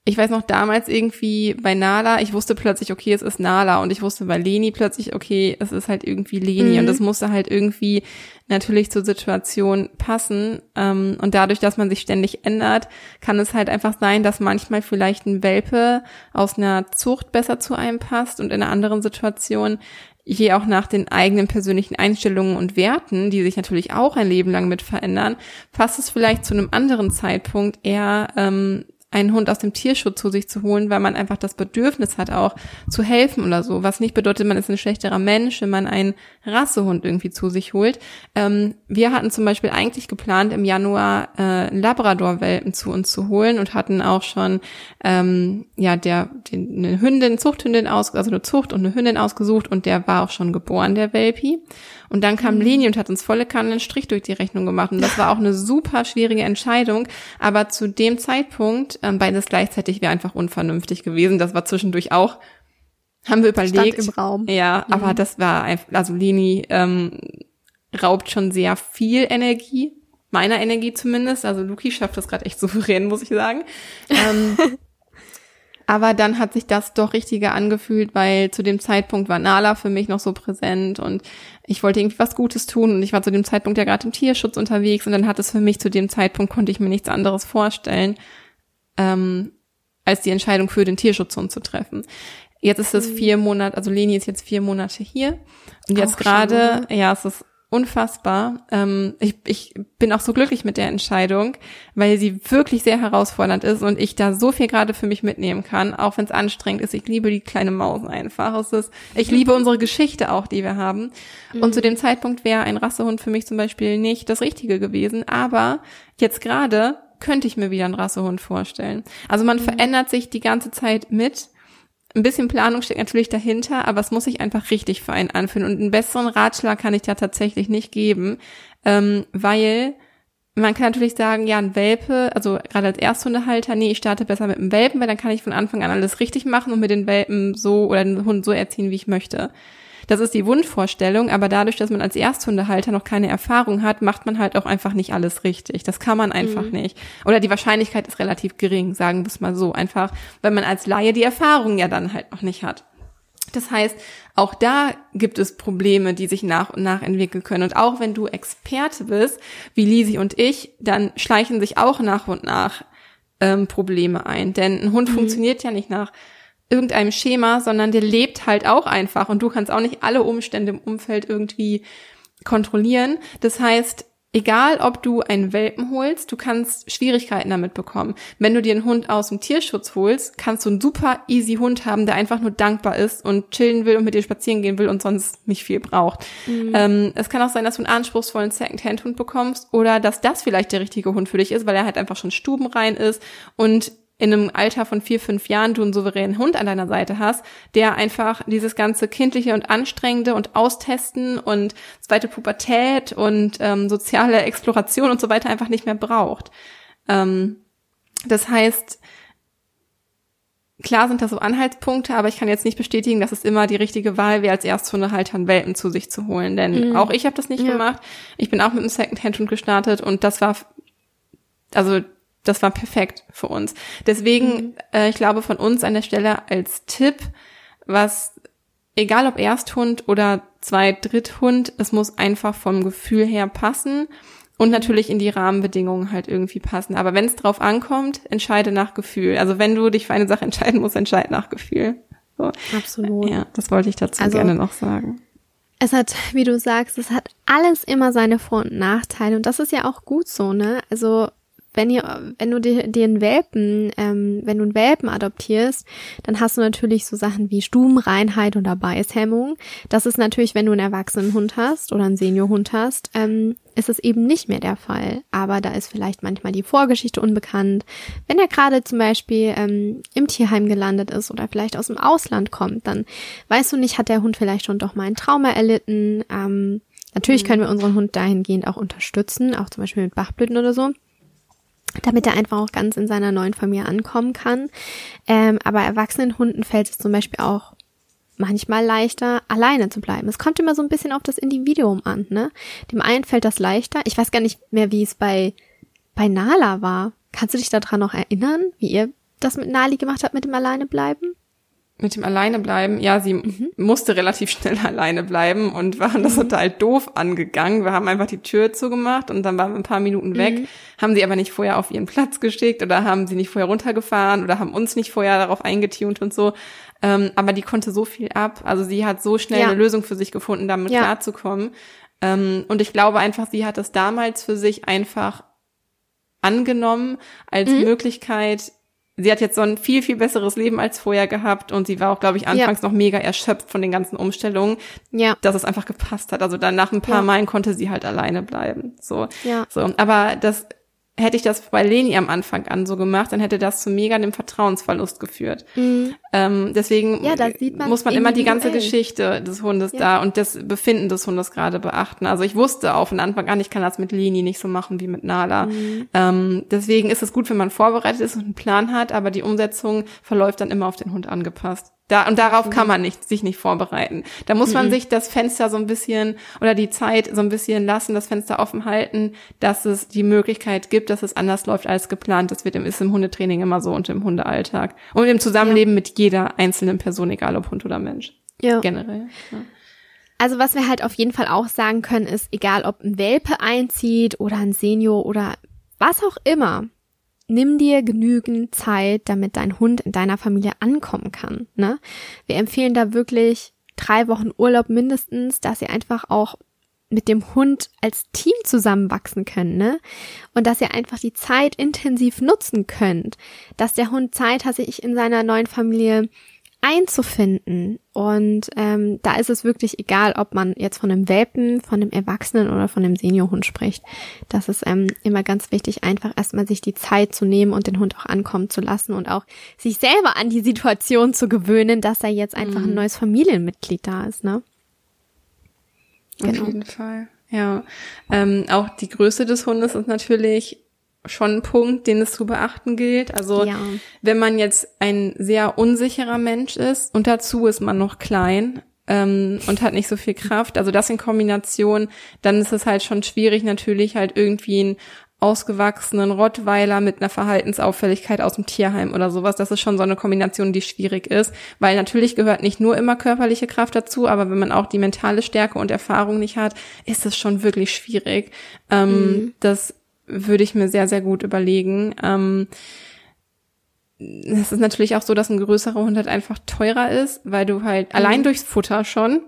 ich weiß noch damals irgendwie bei Nala, ich wusste plötzlich, okay, es ist Nala und ich wusste bei Leni plötzlich, okay, es ist halt irgendwie Leni mhm. und es musste halt irgendwie natürlich zur Situation passen. Ähm, und dadurch, dass man sich ständig ändert, kann es halt einfach sein, dass manchmal vielleicht ein Welpe aus einer Zucht besser zu einem passt und in einer anderen Situation je auch nach den eigenen persönlichen Einstellungen und Werten, die sich natürlich auch ein Leben lang mit verändern, passt es vielleicht zu einem anderen Zeitpunkt eher ähm, einen Hund aus dem Tierschutz zu sich zu holen, weil man einfach das Bedürfnis hat, auch zu helfen oder so. Was nicht bedeutet, man ist ein schlechterer Mensch, wenn man einen Rassehund irgendwie zu sich holt. Ähm, wir hatten zum Beispiel eigentlich geplant, im Januar äh, Labrador-Welpen zu uns zu holen und hatten auch schon ähm, ja der den, eine Hündin, Zuchthündin aus, also eine Zucht und eine Hündin ausgesucht und der war auch schon geboren, der Welpi. Und dann kam mhm. Leni und hat uns volle Kanne einen Strich durch die Rechnung gemacht. Und das war auch eine super schwierige Entscheidung. Aber zu dem Zeitpunkt, ähm, beides gleichzeitig wäre einfach unvernünftig gewesen. Das war zwischendurch auch, haben wir überlegt. Stand im Raum. Ja, mhm. aber das war einfach, also Leni ähm, raubt schon sehr viel Energie. Meiner Energie zumindest. Also Luki schafft das gerade echt souverän, muss ich sagen. Ähm, Aber dann hat sich das doch richtiger angefühlt, weil zu dem Zeitpunkt war Nala für mich noch so präsent und ich wollte irgendwie was Gutes tun und ich war zu dem Zeitpunkt ja gerade im Tierschutz unterwegs und dann hat es für mich zu dem Zeitpunkt konnte ich mir nichts anderes vorstellen, ähm, als die Entscheidung für den Tierschutzhund zu treffen. Jetzt ist es mhm. vier Monate, also Leni ist jetzt vier Monate hier und jetzt gerade, ja, es ist unfassbar. Ähm, ich, ich bin auch so glücklich mit der Entscheidung, weil sie wirklich sehr herausfordernd ist und ich da so viel gerade für mich mitnehmen kann, auch wenn es anstrengend ist. Ich liebe die kleine Maus einfach. Es ist, ich liebe unsere Geschichte auch, die wir haben. Mhm. Und zu dem Zeitpunkt wäre ein Rassehund für mich zum Beispiel nicht das Richtige gewesen. Aber jetzt gerade könnte ich mir wieder einen Rassehund vorstellen. Also man mhm. verändert sich die ganze Zeit mit ein bisschen Planung steckt natürlich dahinter, aber es muss sich einfach richtig für einen anfühlen. Und einen besseren Ratschlag kann ich da tatsächlich nicht geben, ähm, weil man kann natürlich sagen, ja, ein Welpe, also gerade als Ersthundehalter, nee, ich starte besser mit einem Welpen, weil dann kann ich von Anfang an alles richtig machen und mit den Welpen so oder den Hund so erziehen, wie ich möchte. Das ist die Wunschvorstellung, aber dadurch, dass man als Ersthundehalter noch keine Erfahrung hat, macht man halt auch einfach nicht alles richtig. Das kann man einfach mhm. nicht. Oder die Wahrscheinlichkeit ist relativ gering, sagen wir es mal so. Einfach, weil man als Laie die Erfahrung ja dann halt noch nicht hat. Das heißt, auch da gibt es Probleme, die sich nach und nach entwickeln können. Und auch wenn du Experte bist, wie Lisi und ich, dann schleichen sich auch nach und nach ähm, Probleme ein. Denn ein Hund mhm. funktioniert ja nicht nach irgendeinem Schema, sondern der lebt halt auch einfach und du kannst auch nicht alle Umstände im Umfeld irgendwie kontrollieren. Das heißt, egal ob du einen Welpen holst, du kannst Schwierigkeiten damit bekommen. Wenn du dir einen Hund aus dem Tierschutz holst, kannst du einen super easy Hund haben, der einfach nur dankbar ist und chillen will und mit dir spazieren gehen will und sonst nicht viel braucht. Mhm. Ähm, es kann auch sein, dass du einen anspruchsvollen Second-Hand-Hund bekommst oder dass das vielleicht der richtige Hund für dich ist, weil er halt einfach schon stubenrein ist und in einem Alter von vier, fünf Jahren du einen souveränen Hund an deiner Seite hast, der einfach dieses ganze kindliche und anstrengende und austesten und zweite Pubertät und ähm, soziale Exploration und so weiter einfach nicht mehr braucht. Ähm, das heißt, klar sind das so Anhaltspunkte, aber ich kann jetzt nicht bestätigen, dass es immer die richtige Wahl wäre, als Ersthundehalter einen Welpen zu sich zu holen. Denn mhm. auch ich habe das nicht ja. gemacht. Ich bin auch mit einem Second-Hand-Hund gestartet und das war also das war perfekt für uns. Deswegen, mhm. äh, ich glaube, von uns an der Stelle als Tipp, was, egal ob Ersthund oder Zweit-, Dritthund, es muss einfach vom Gefühl her passen und natürlich in die Rahmenbedingungen halt irgendwie passen. Aber wenn es drauf ankommt, entscheide nach Gefühl. Also wenn du dich für eine Sache entscheiden musst, entscheide nach Gefühl. So. Absolut. Ja, das wollte ich dazu also, gerne noch sagen. Es hat, wie du sagst, es hat alles immer seine Vor- und Nachteile und das ist ja auch gut so, ne? Also wenn ihr, wenn du dir, dir einen Welpen, ähm, wenn du einen Welpen adoptierst, dann hast du natürlich so Sachen wie Stubenreinheit oder Beißhemmung. Das ist natürlich, wenn du einen erwachsenen Hund hast oder einen Seniorhund hast, ähm, ist es eben nicht mehr der Fall. Aber da ist vielleicht manchmal die Vorgeschichte unbekannt. Wenn er gerade zum Beispiel ähm, im Tierheim gelandet ist oder vielleicht aus dem Ausland kommt, dann weißt du nicht, hat der Hund vielleicht schon doch mal ein Trauma erlitten. Ähm, natürlich mhm. können wir unseren Hund dahingehend auch unterstützen, auch zum Beispiel mit Bachblüten oder so damit er einfach auch ganz in seiner neuen Familie ankommen kann. Ähm, aber erwachsenen Hunden fällt es zum Beispiel auch manchmal leichter, alleine zu bleiben. Es kommt immer so ein bisschen auf das Individuum an, ne? Dem einen fällt das leichter. Ich weiß gar nicht mehr, wie es bei, bei Nala war. Kannst du dich daran noch erinnern, wie ihr das mit Nali gemacht hat mit dem Alleinebleiben? Mit dem alleine bleiben, ja, sie mhm. musste relativ schnell alleine bleiben und waren das mhm. total doof angegangen. Wir haben einfach die Tür zugemacht und dann waren wir ein paar Minuten weg, mhm. haben sie aber nicht vorher auf ihren Platz geschickt oder haben sie nicht vorher runtergefahren oder haben uns nicht vorher darauf eingetunt und so. Ähm, aber die konnte so viel ab. Also sie hat so schnell ja. eine Lösung für sich gefunden, damit ja. klarzukommen. Ähm, und ich glaube einfach, sie hat das damals für sich einfach angenommen als mhm. Möglichkeit, sie hat jetzt so ein viel, viel besseres Leben als vorher gehabt und sie war auch, glaube ich, anfangs ja. noch mega erschöpft von den ganzen Umstellungen, ja. dass es einfach gepasst hat. Also dann nach ein paar ja. Malen konnte sie halt alleine bleiben. So. Ja. so. Aber das hätte ich das bei Leni am Anfang an so gemacht, dann hätte das zu mega dem Vertrauensverlust geführt. Mhm. Ähm, deswegen ja, man muss man immer die ganze Geschichte des Hundes ja. da und das Befinden des Hundes gerade beachten. Also ich wusste auch von Anfang an, ich kann das mit Leni nicht so machen wie mit Nala. Mhm. Ähm, deswegen ist es gut, wenn man vorbereitet ist und einen Plan hat, aber die Umsetzung verläuft dann immer auf den Hund angepasst. Da, und darauf mhm. kann man nicht, sich nicht vorbereiten. Da muss man mhm. sich das Fenster so ein bisschen oder die Zeit so ein bisschen lassen, das Fenster offen halten, dass es die Möglichkeit gibt, dass es anders läuft als geplant. Das wird im, ist im Hundetraining immer so und im Hundealltag. Und im Zusammenleben ja. mit jeder einzelnen Person, egal ob Hund oder Mensch. Ja. Generell. Ja. Also was wir halt auf jeden Fall auch sagen können, ist, egal ob ein Welpe einzieht oder ein Senior oder was auch immer, nimm dir genügend Zeit, damit dein Hund in deiner Familie ankommen kann. Ne? Wir empfehlen da wirklich drei Wochen Urlaub mindestens, dass ihr einfach auch mit dem Hund als Team zusammenwachsen könnt, ne? Und dass ihr einfach die Zeit intensiv nutzen könnt, dass der Hund Zeit hat, sich in seiner neuen Familie einzufinden. Und ähm, da ist es wirklich egal, ob man jetzt von einem Welpen, von einem Erwachsenen oder von einem Seniorhund spricht. Das ist ähm, immer ganz wichtig, einfach erstmal sich die Zeit zu nehmen und den Hund auch ankommen zu lassen und auch sich selber an die Situation zu gewöhnen, dass da jetzt einfach mhm. ein neues Familienmitglied da ist, ne? Genau. Auf jeden Fall. Ja. Ähm, auch die Größe des Hundes ist natürlich schon ein Punkt, den es zu beachten gilt. Also ja. wenn man jetzt ein sehr unsicherer Mensch ist und dazu ist man noch klein ähm, und hat nicht so viel Kraft, also das in Kombination, dann ist es halt schon schwierig natürlich halt irgendwie einen ausgewachsenen Rottweiler mit einer Verhaltensauffälligkeit aus dem Tierheim oder sowas. Das ist schon so eine Kombination, die schwierig ist, weil natürlich gehört nicht nur immer körperliche Kraft dazu, aber wenn man auch die mentale Stärke und Erfahrung nicht hat, ist es schon wirklich schwierig. Ähm, mhm. Das würde ich mir sehr, sehr gut überlegen. Ähm, es ist natürlich auch so, dass ein größerer Hund halt einfach teurer ist, weil du halt mhm. allein durchs Futter schon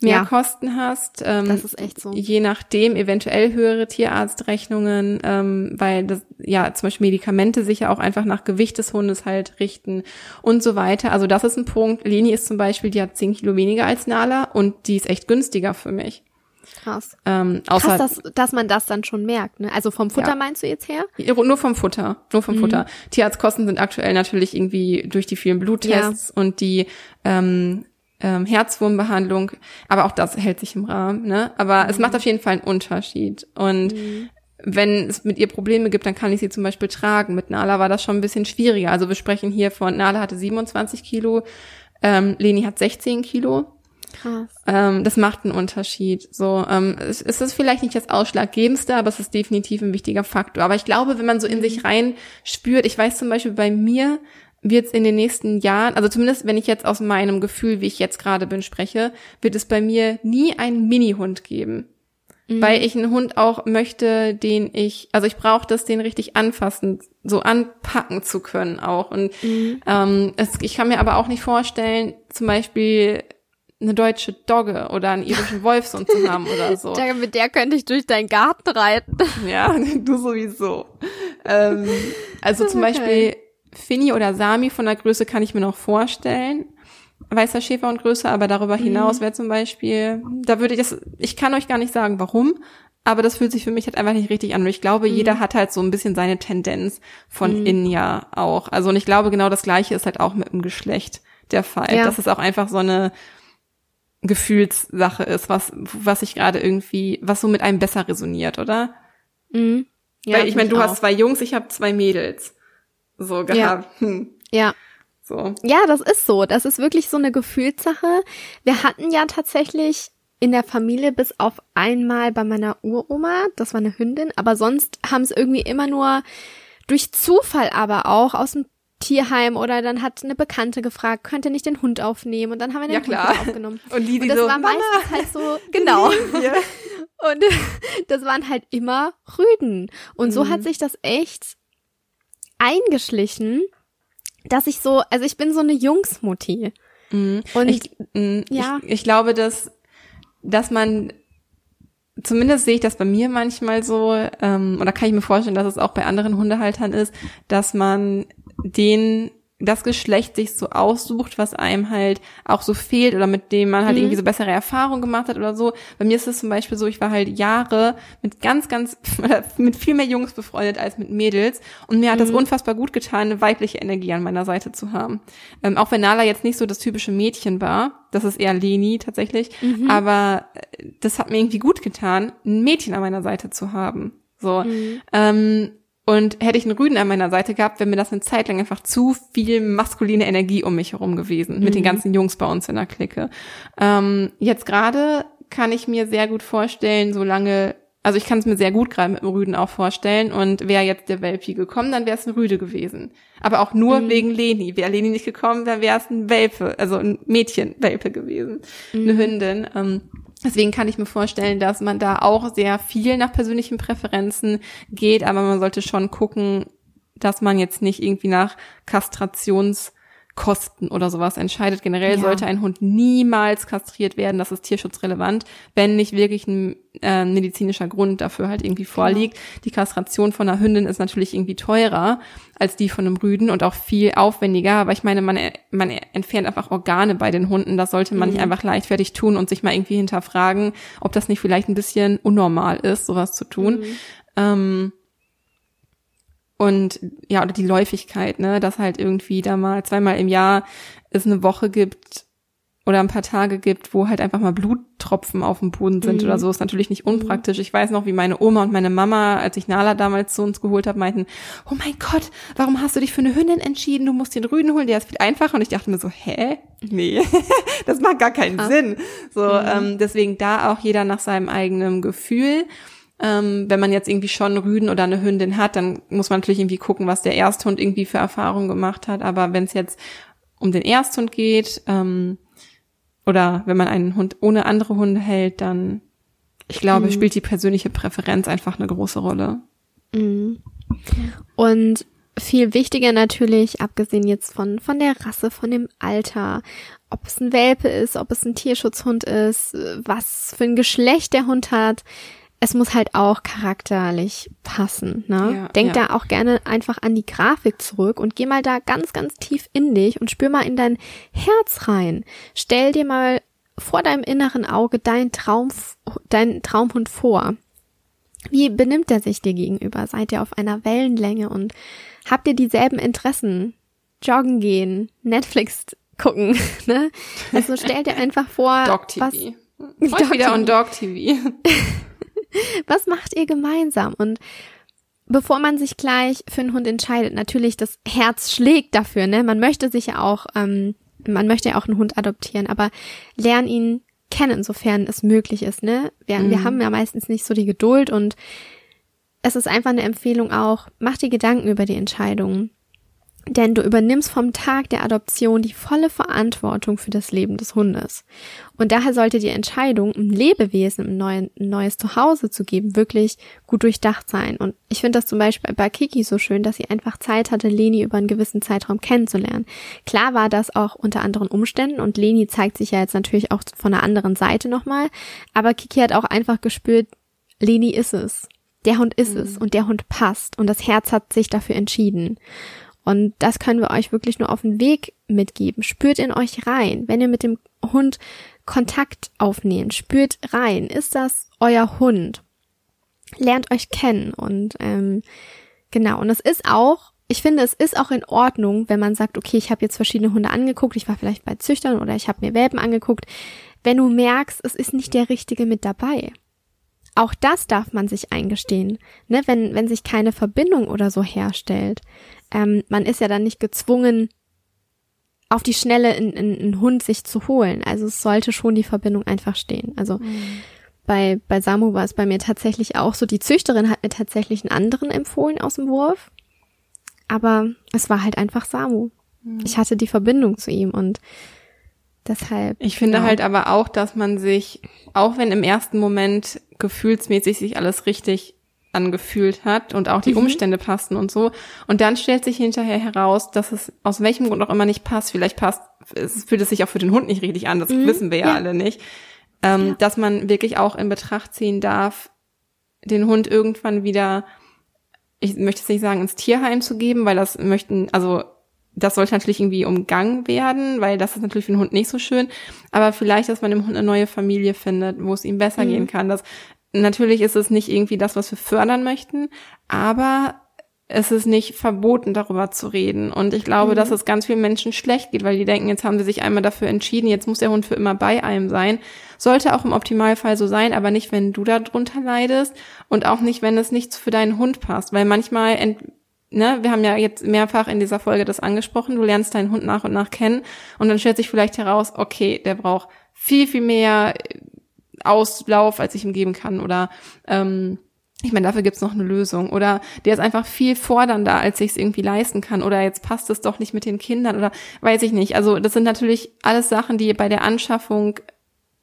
mehr ja. Kosten hast. Ähm, das ist echt so. Je nachdem eventuell höhere Tierarztrechnungen, ähm, weil das ja zum Beispiel Medikamente sich ja auch einfach nach Gewicht des Hundes halt richten und so weiter. Also das ist ein Punkt. Leni ist zum Beispiel, die hat 10 Kilo weniger als Nala und die ist echt günstiger für mich. Krass. Ähm, außer, Krass, dass, dass man das dann schon merkt. Ne? Also vom Futter ja. meinst du jetzt her? Nur vom Futter. Nur vom mhm. Futter. Tierarztkosten sind aktuell natürlich irgendwie durch die vielen Bluttests ja. und die ähm, ähm, Herzwurmbehandlung, aber auch das hält sich im Rahmen. Ne? Aber mhm. es macht auf jeden Fall einen Unterschied. Und mhm. wenn es mit ihr Probleme gibt, dann kann ich sie zum Beispiel tragen. Mit Nala war das schon ein bisschen schwieriger. Also wir sprechen hier von, Nala hatte 27 Kilo, ähm, Leni hat 16 Kilo. Krass. Ähm, das macht einen Unterschied. So, ähm, es, es ist vielleicht nicht das Ausschlaggebendste, aber es ist definitiv ein wichtiger Faktor. Aber ich glaube, wenn man so in sich mhm. rein spürt, ich weiß zum Beispiel bei mir wird es in den nächsten Jahren, also zumindest wenn ich jetzt aus meinem Gefühl, wie ich jetzt gerade bin, spreche, wird es bei mir nie einen Mini-Hund geben. Mhm. Weil ich einen Hund auch möchte, den ich, also ich brauche das, den richtig anfassen, so anpacken zu können auch. Und mhm. ähm, es, ich kann mir aber auch nicht vorstellen, zum Beispiel eine deutsche Dogge oder einen irischen Wolfshund zu haben oder so. mit der könnte ich durch deinen Garten reiten. Ja, du sowieso. Ähm, also zum okay. Beispiel Finny oder Sami von der Größe kann ich mir noch vorstellen. Weißer Schäfer und Größe, aber darüber mhm. hinaus wäre zum Beispiel, da würde ich das, ich kann euch gar nicht sagen, warum, aber das fühlt sich für mich halt einfach nicht richtig an. Und ich glaube, mhm. jeder hat halt so ein bisschen seine Tendenz von mhm. innen ja auch. Also und ich glaube, genau das Gleiche ist halt auch mit dem Geschlecht der Fall. Ja. Das ist auch einfach so eine, Gefühlssache ist, was, was ich gerade irgendwie, was so mit einem besser resoniert, oder? Mhm. Ja, Weil ich meine, du auch. hast zwei Jungs, ich habe zwei Mädels. So gehabt. Ja. Hm. ja. So. Ja, das ist so. Das ist wirklich so eine Gefühlssache. Wir hatten ja tatsächlich in der Familie bis auf einmal bei meiner Uroma, das war eine Hündin, aber sonst haben es irgendwie immer nur durch Zufall aber auch aus dem Tierheim oder dann hat eine Bekannte gefragt, könnte nicht den Hund aufnehmen und dann haben wir den Ja, Hund klar. wieder aufgenommen. Und die, die Und das so, war Mama, meistens halt so, genau. Und das waren halt immer Rüden. Und so Mhm. hat sich das echt eingeschlichen, dass ich so, also ich bin so eine Jungsmutti. Mhm. Und ich, mh, ja. ich, ich glaube, dass, dass man, zumindest sehe ich das bei mir manchmal so, ähm, oder kann ich mir vorstellen, dass es auch bei anderen Hundehaltern ist, dass man den das Geschlecht sich so aussucht, was einem halt auch so fehlt oder mit dem man halt Mhm. irgendwie so bessere Erfahrungen gemacht hat oder so. Bei mir ist es zum Beispiel so, ich war halt Jahre mit ganz, ganz, mit viel mehr Jungs befreundet als mit Mädels und mir hat Mhm. das unfassbar gut getan, eine weibliche Energie an meiner Seite zu haben. Ähm, auch wenn Nala jetzt nicht so das typische Mädchen war, das ist eher Leni tatsächlich, Mhm. aber äh, das hat mir irgendwie gut getan, ein Mädchen an meiner Seite zu haben. So. Mhm. Ähm, und hätte ich einen Rüden an meiner Seite gehabt, wäre mir das eine Zeit lang einfach zu viel maskuline Energie um mich herum gewesen, mit den ganzen Jungs bei uns in der Clique. Ähm, jetzt gerade kann ich mir sehr gut vorstellen, solange, also ich kann es mir sehr gut gerade mit dem Rüden auch vorstellen und wäre jetzt der Welpi gekommen, dann wäre es ein Rüde gewesen. Aber auch nur wegen Leni. Wäre Leni nicht gekommen, dann wäre es ein Welpe, also ein Mädchen-Welpe gewesen, eine Hündin. Ähm, Deswegen kann ich mir vorstellen, dass man da auch sehr viel nach persönlichen Präferenzen geht, aber man sollte schon gucken, dass man jetzt nicht irgendwie nach Kastrationskosten oder sowas entscheidet. Generell Ja. sollte ein Hund niemals kastriert werden, das ist tierschutzrelevant, wenn nicht wirklich ein äh, medizinischer Grund dafür halt irgendwie vorliegt. Die Kastration von einer Hündin ist natürlich irgendwie teurer als die von einem Rüden und auch viel aufwendiger, aber ich meine, man, man entfernt einfach Organe bei den Hunden, das sollte man nicht einfach leichtfertig tun und sich mal irgendwie hinterfragen, ob das nicht vielleicht ein bisschen unnormal ist, sowas zu tun. Ähm, und ja, oder die Läufigkeit, ne, dass halt irgendwie da mal zweimal im Jahr es eine Woche gibt oder ein paar Tage gibt, wo halt einfach mal Bluttropfen auf dem Boden sind Mhm. oder so, ist natürlich nicht unpraktisch. Ich weiß noch, wie meine Oma und meine Mama, als ich Nala damals zu uns geholt habe, meinten, oh mein Gott, warum hast du dich für eine Hündin entschieden? Du musst den Rüden holen, der ist viel einfacher. Und ich dachte mir so, hä? Nee, das macht gar keinen Krass. Sinn. So, ähm, deswegen da auch jeder nach seinem eigenen Gefühl. Ähm, wenn man jetzt irgendwie schon einen Rüden oder eine Hündin hat, dann muss man natürlich irgendwie gucken, was der Ersthund irgendwie für Erfahrungen gemacht hat. Aber wenn es jetzt um den Ersthund geht, ähm, oder wenn man einen Hund ohne andere Hunde hält, dann, ich glaube, Mhm. spielt die persönliche Präferenz einfach eine große Rolle. Mhm. Und viel wichtiger natürlich, abgesehen jetzt von, von der Rasse, von dem Alter, ob es ein Welpe ist, ob es ein Tierschutzhund ist, was für ein Geschlecht der Hund hat. Es muss halt auch charakterlich passen. Ne? Ja, Denk ja. da auch gerne einfach an die Grafik zurück und geh mal da ganz, ganz tief in dich und spür mal in dein Herz rein. Stell dir mal vor deinem inneren Auge dein Traum, dein Traumhund vor. Wie benimmt er sich dir gegenüber? Seid ihr auf einer Wellenlänge und habt ihr dieselben Interessen? Joggen gehen, Netflix gucken, ne? Also stell dir einfach vor, Dog was, TV. Dog Heute wieder TV. on Dog TV. was macht ihr gemeinsam? Und bevor man sich gleich für einen Hund entscheidet, natürlich das Herz schlägt dafür, ne? Man möchte sich ja auch, ähm, man möchte ja auch einen Hund adoptieren, aber lern ihn kennen, sofern es möglich ist, ne? Wir, wir Mhm. haben ja meistens nicht so die Geduld und es ist einfach eine Empfehlung auch, mach dir Gedanken über die Entscheidung. Denn du übernimmst vom Tag der Adoption die volle Verantwortung für das Leben des Hundes. Und daher sollte die Entscheidung, ein Lebewesen ein, neuen, ein neues Zuhause zu geben, wirklich gut durchdacht sein. Und ich finde das zum Beispiel bei Kiki so schön, dass sie einfach Zeit hatte, Leni über einen gewissen Zeitraum kennenzulernen. Klar war das auch unter anderen Umständen und Leni zeigt sich ja jetzt natürlich auch von einer anderen Seite nochmal. Aber Kiki hat auch einfach gespürt, Leni ist es. Der Hund ist es und der Hund passt und das Herz hat sich dafür entschieden. Und das können wir euch wirklich nur auf den Weg mitgeben. Spürt in euch rein. Wenn ihr mit dem Hund Kontakt aufnehmt, spürt rein. Ist das euer Hund? Lernt euch kennen und ähm, genau. Und es ist auch, ich finde, es ist auch in Ordnung, wenn man sagt, okay, ich habe jetzt verschiedene Hunde angeguckt, ich war vielleicht bei Züchtern oder ich habe mir Welpen angeguckt. Wenn du merkst, es ist nicht der Richtige mit dabei. Auch das darf man sich eingestehen, ne? wenn, wenn sich keine Verbindung oder so herstellt. Ähm, man ist ja dann nicht gezwungen, auf die Schnelle einen, einen Hund sich zu holen. Also es sollte schon die Verbindung einfach stehen. Also bei, bei Samu war es bei mir tatsächlich auch so, die Züchterin hat mir tatsächlich einen anderen empfohlen aus dem Wurf. aber es war halt einfach Samu. Mhm. Ich hatte die Verbindung zu ihm und deshalb. Ich finde ja. halt aber auch, dass man sich, auch wenn im ersten Moment gefühlsmäßig sich alles richtig angefühlt hat und auch die mhm. Umstände passten und so. Und dann stellt sich hinterher heraus, dass es aus welchem Grund auch immer nicht passt. Vielleicht passt, es fühlt es sich auch für den Hund nicht richtig an, das mhm. wissen wir ja, ja, alle nicht. Ähm, ja. Dass man wirklich auch in Betracht ziehen darf, den Hund irgendwann wieder, ich möchte es nicht sagen, ins Tierheim zu geben, weil das möchten, also das sollte natürlich irgendwie umgangen werden, weil das ist natürlich für den Hund nicht so schön. Aber vielleicht, dass man dem Hund eine neue Familie findet, wo es ihm besser mhm. gehen kann. Das, natürlich ist es nicht irgendwie das, was wir fördern möchten, aber es ist nicht verboten, darüber zu reden. Und ich glaube, mhm. dass es ganz vielen Menschen schlecht geht, weil die denken, jetzt haben sie sich einmal dafür entschieden, jetzt muss der Hund für immer bei einem sein. Sollte auch im Optimalfall so sein, aber nicht, wenn du darunter leidest und auch nicht, wenn es nicht für deinen Hund passt. Weil manchmal, ne, wir haben ja jetzt mehrfach in dieser Folge das angesprochen, du lernst deinen Hund nach und nach kennen und dann stellt sich vielleicht heraus, okay, der braucht viel, viel mehr Auslauf, als ich ihm geben kann oder ähm, ich meine, dafür gibt's noch eine Lösung. Oder der ist einfach viel fordernder, als ich es irgendwie leisten kann. Oder jetzt passt es doch nicht mit den Kindern oder weiß ich nicht. Also das sind natürlich alles Sachen, die bei der Anschaffung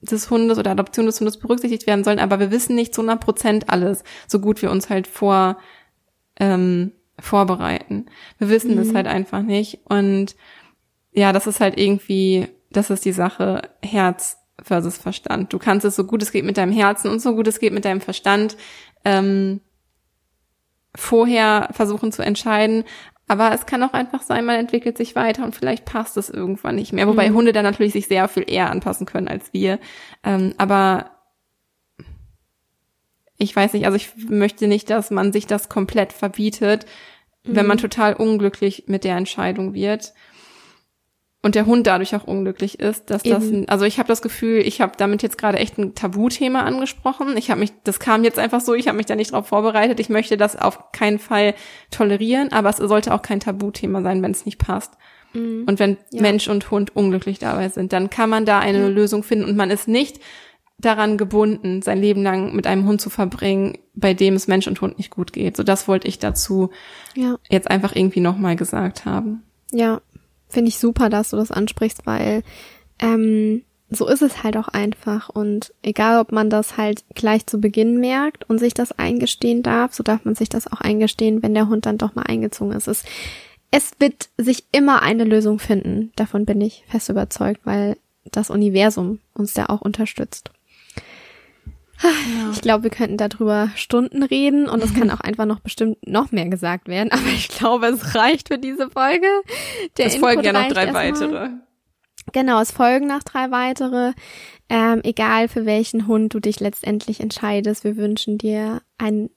des Hundes oder Adoption des Hundes berücksichtigt werden sollen. Aber wir wissen nicht zu 100 Prozent alles, so gut wir uns halt vor ähm, vorbereiten. Wir wissen mhm. das halt einfach nicht. Und ja, das ist halt irgendwie, das ist die Sache Herz versus Verstand. Du kannst es so gut es geht mit deinem Herzen und so gut es geht mit deinem Verstand ähm, vorher versuchen zu entscheiden. Aber es kann auch einfach sein, man entwickelt sich weiter und vielleicht passt es irgendwann nicht mehr. Wobei mhm. Hunde dann natürlich sich sehr viel eher anpassen können als wir. Ähm, aber ich weiß nicht, also ich möchte nicht, dass man sich das komplett verbietet, mhm. wenn man mhm. total unglücklich mit der Entscheidung wird und der Hund dadurch auch unglücklich ist, dass Eben. das, also ich habe das Gefühl, ich habe damit jetzt gerade echt ein Tabuthema angesprochen. Ich habe mich, das kam jetzt einfach so, ich habe mich da nicht drauf vorbereitet. Ich möchte das auf keinen Fall tolerieren, aber es sollte auch kein Tabuthema sein, wenn es nicht passt. Mhm. Und wenn ja. Mensch und Hund unglücklich dabei sind, dann kann man da eine mhm. Lösung finden und man ist nicht daran gebunden, sein Leben lang mit einem Hund zu verbringen, bei dem es Mensch und Hund nicht gut geht. So das wollte ich dazu ja. jetzt einfach irgendwie nochmal gesagt haben. Ja, finde ich super, dass du das ansprichst, weil ähm, so ist es halt auch einfach. Und egal, ob man das halt gleich zu Beginn merkt und sich das eingestehen darf, so darf man sich das auch eingestehen, wenn der Hund dann doch mal eingezogen ist. Es, es wird sich immer eine Lösung finden. Davon bin ich fest überzeugt, weil das Universum uns da auch unterstützt. Ja. Ich glaube, wir könnten darüber Stunden reden und es kann auch einfach noch bestimmt noch mehr gesagt werden, aber ich glaube, es reicht für diese Folge. Der es Input folgen ja noch drei weitere. Genau, es folgen noch drei weitere. Ähm, egal für welchen Hund du dich letztendlich entscheidest, wir wünschen dir einen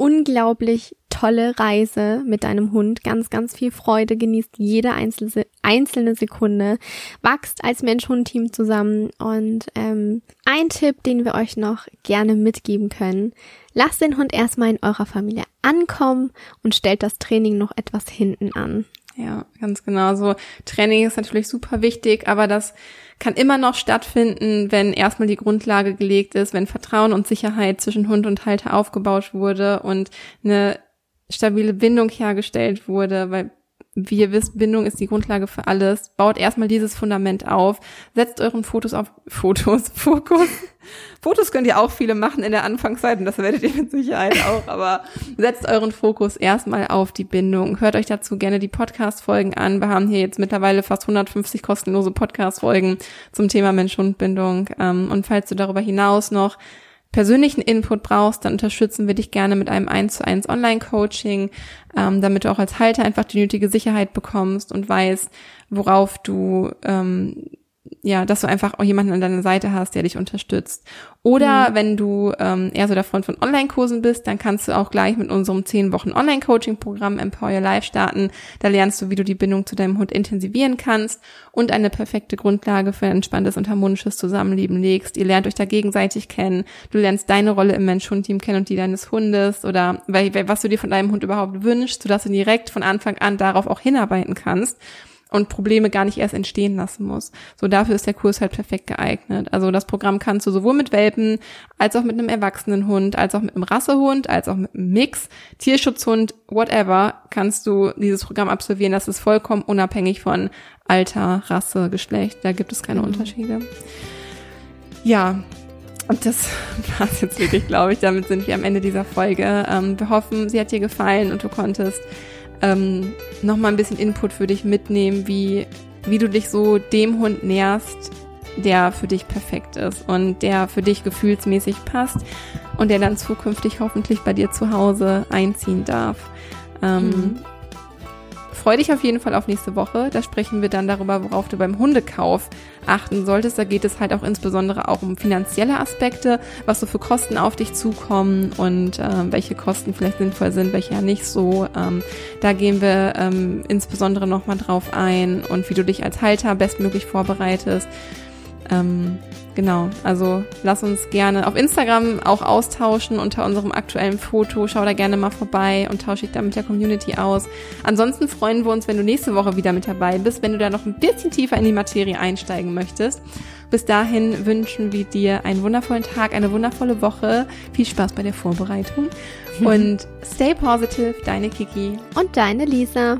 unglaublich tolle Reise mit deinem Hund. Ganz, ganz viel Freude. Genießt jede einzelne, Sekunde. Wachst als Mensch-Hund-Team zusammen. Und ähm, ein Tipp, den wir euch noch gerne mitgeben können. Lasst den Hund erstmal in eurer Familie ankommen und stellt das Training noch etwas hinten an. Ja, ganz genau. So Training ist natürlich super wichtig, aber das kann immer noch stattfinden, wenn erstmal die Grundlage gelegt ist, wenn Vertrauen und Sicherheit zwischen Hund und Halter aufgebaut wurde und eine stabile Bindung hergestellt wurde, weil wie ihr wisst, Bindung ist die Grundlage für alles. Baut erstmal dieses Fundament auf. Setzt euren Fotos auf Fotos, Fokus. Fotos könnt ihr auch viele machen in der Anfangszeit und das werdet ihr mit Sicherheit auch, aber setzt euren Fokus erstmal auf die Bindung. Hört euch dazu gerne die Podcast-Folgen an. Wir haben hier jetzt mittlerweile fast 150 kostenlose Podcast-Folgen zum Thema Mensch-Hund-Bindung. Ähm, und falls du darüber hinaus noch persönlichen Input brauchst, dann unterstützen wir dich gerne mit einem 1 zu 1 Online-Coaching, ähm, damit du auch als Halter einfach die nötige Sicherheit bekommst und weißt, worauf du ähm, ja, dass du einfach auch jemanden an deiner Seite hast, der dich unterstützt. Oder mhm. wenn du ähm, eher so der Freund von Online-Kursen bist, dann kannst du auch gleich mit unserem 10 Wochen Online-Coaching-Programm Empower Your Life starten. Da lernst du, wie du die Bindung zu deinem Hund intensivieren kannst und eine perfekte Grundlage für ein entspanntes und harmonisches Zusammenleben legst. Ihr lernt euch da gegenseitig kennen. Du lernst deine Rolle im Mensch-Hund-Team kennen und die deines Hundes oder was du dir von deinem Hund überhaupt wünschst, sodass du direkt von Anfang an darauf auch hinarbeiten kannst. Und Probleme gar nicht erst entstehen lassen muss. So dafür ist der Kurs halt perfekt geeignet. Also das Programm kannst du sowohl mit Welpen als auch mit einem erwachsenen Hund, als auch mit einem Rassehund, als auch mit einem Mix, Tierschutzhund, whatever, kannst du dieses Programm absolvieren. Das ist vollkommen unabhängig von Alter, Rasse, Geschlecht. Da gibt es keine mhm. Unterschiede. Ja, und das war es jetzt wirklich, glaube ich. Damit sind wir am Ende dieser Folge. Ähm, wir hoffen, sie hat dir gefallen und du konntest ähm, nochmal ein bisschen Input für dich mitnehmen, wie, wie du dich so dem Hund näherst, der für dich perfekt ist und der für dich gefühlsmäßig passt und der dann zukünftig hoffentlich bei dir zu Hause einziehen darf. Ähm, mhm. Freu dich auf jeden Fall auf nächste Woche. Da sprechen wir dann darüber, worauf du beim Hundekauf achten solltest. Da geht es halt auch insbesondere auch um finanzielle Aspekte, was so für Kosten auf dich zukommen und äh, welche Kosten vielleicht sinnvoll sind, welche ja nicht so. Ähm, da gehen wir ähm, insbesondere nochmal drauf ein und wie du dich als Halter bestmöglich vorbereitest. Ähm, Genau, also lass uns gerne auf Instagram auch austauschen unter unserem aktuellen Foto. Schau da gerne mal vorbei und tausche dich da mit der Community aus. Ansonsten freuen wir uns, wenn du nächste Woche wieder mit dabei bist, wenn du da noch ein bisschen tiefer in die Materie einsteigen möchtest. Bis dahin wünschen wir dir einen wundervollen Tag, eine wundervolle Woche. Viel Spaß bei der Vorbereitung und stay positive, deine Kiki und deine Lisa.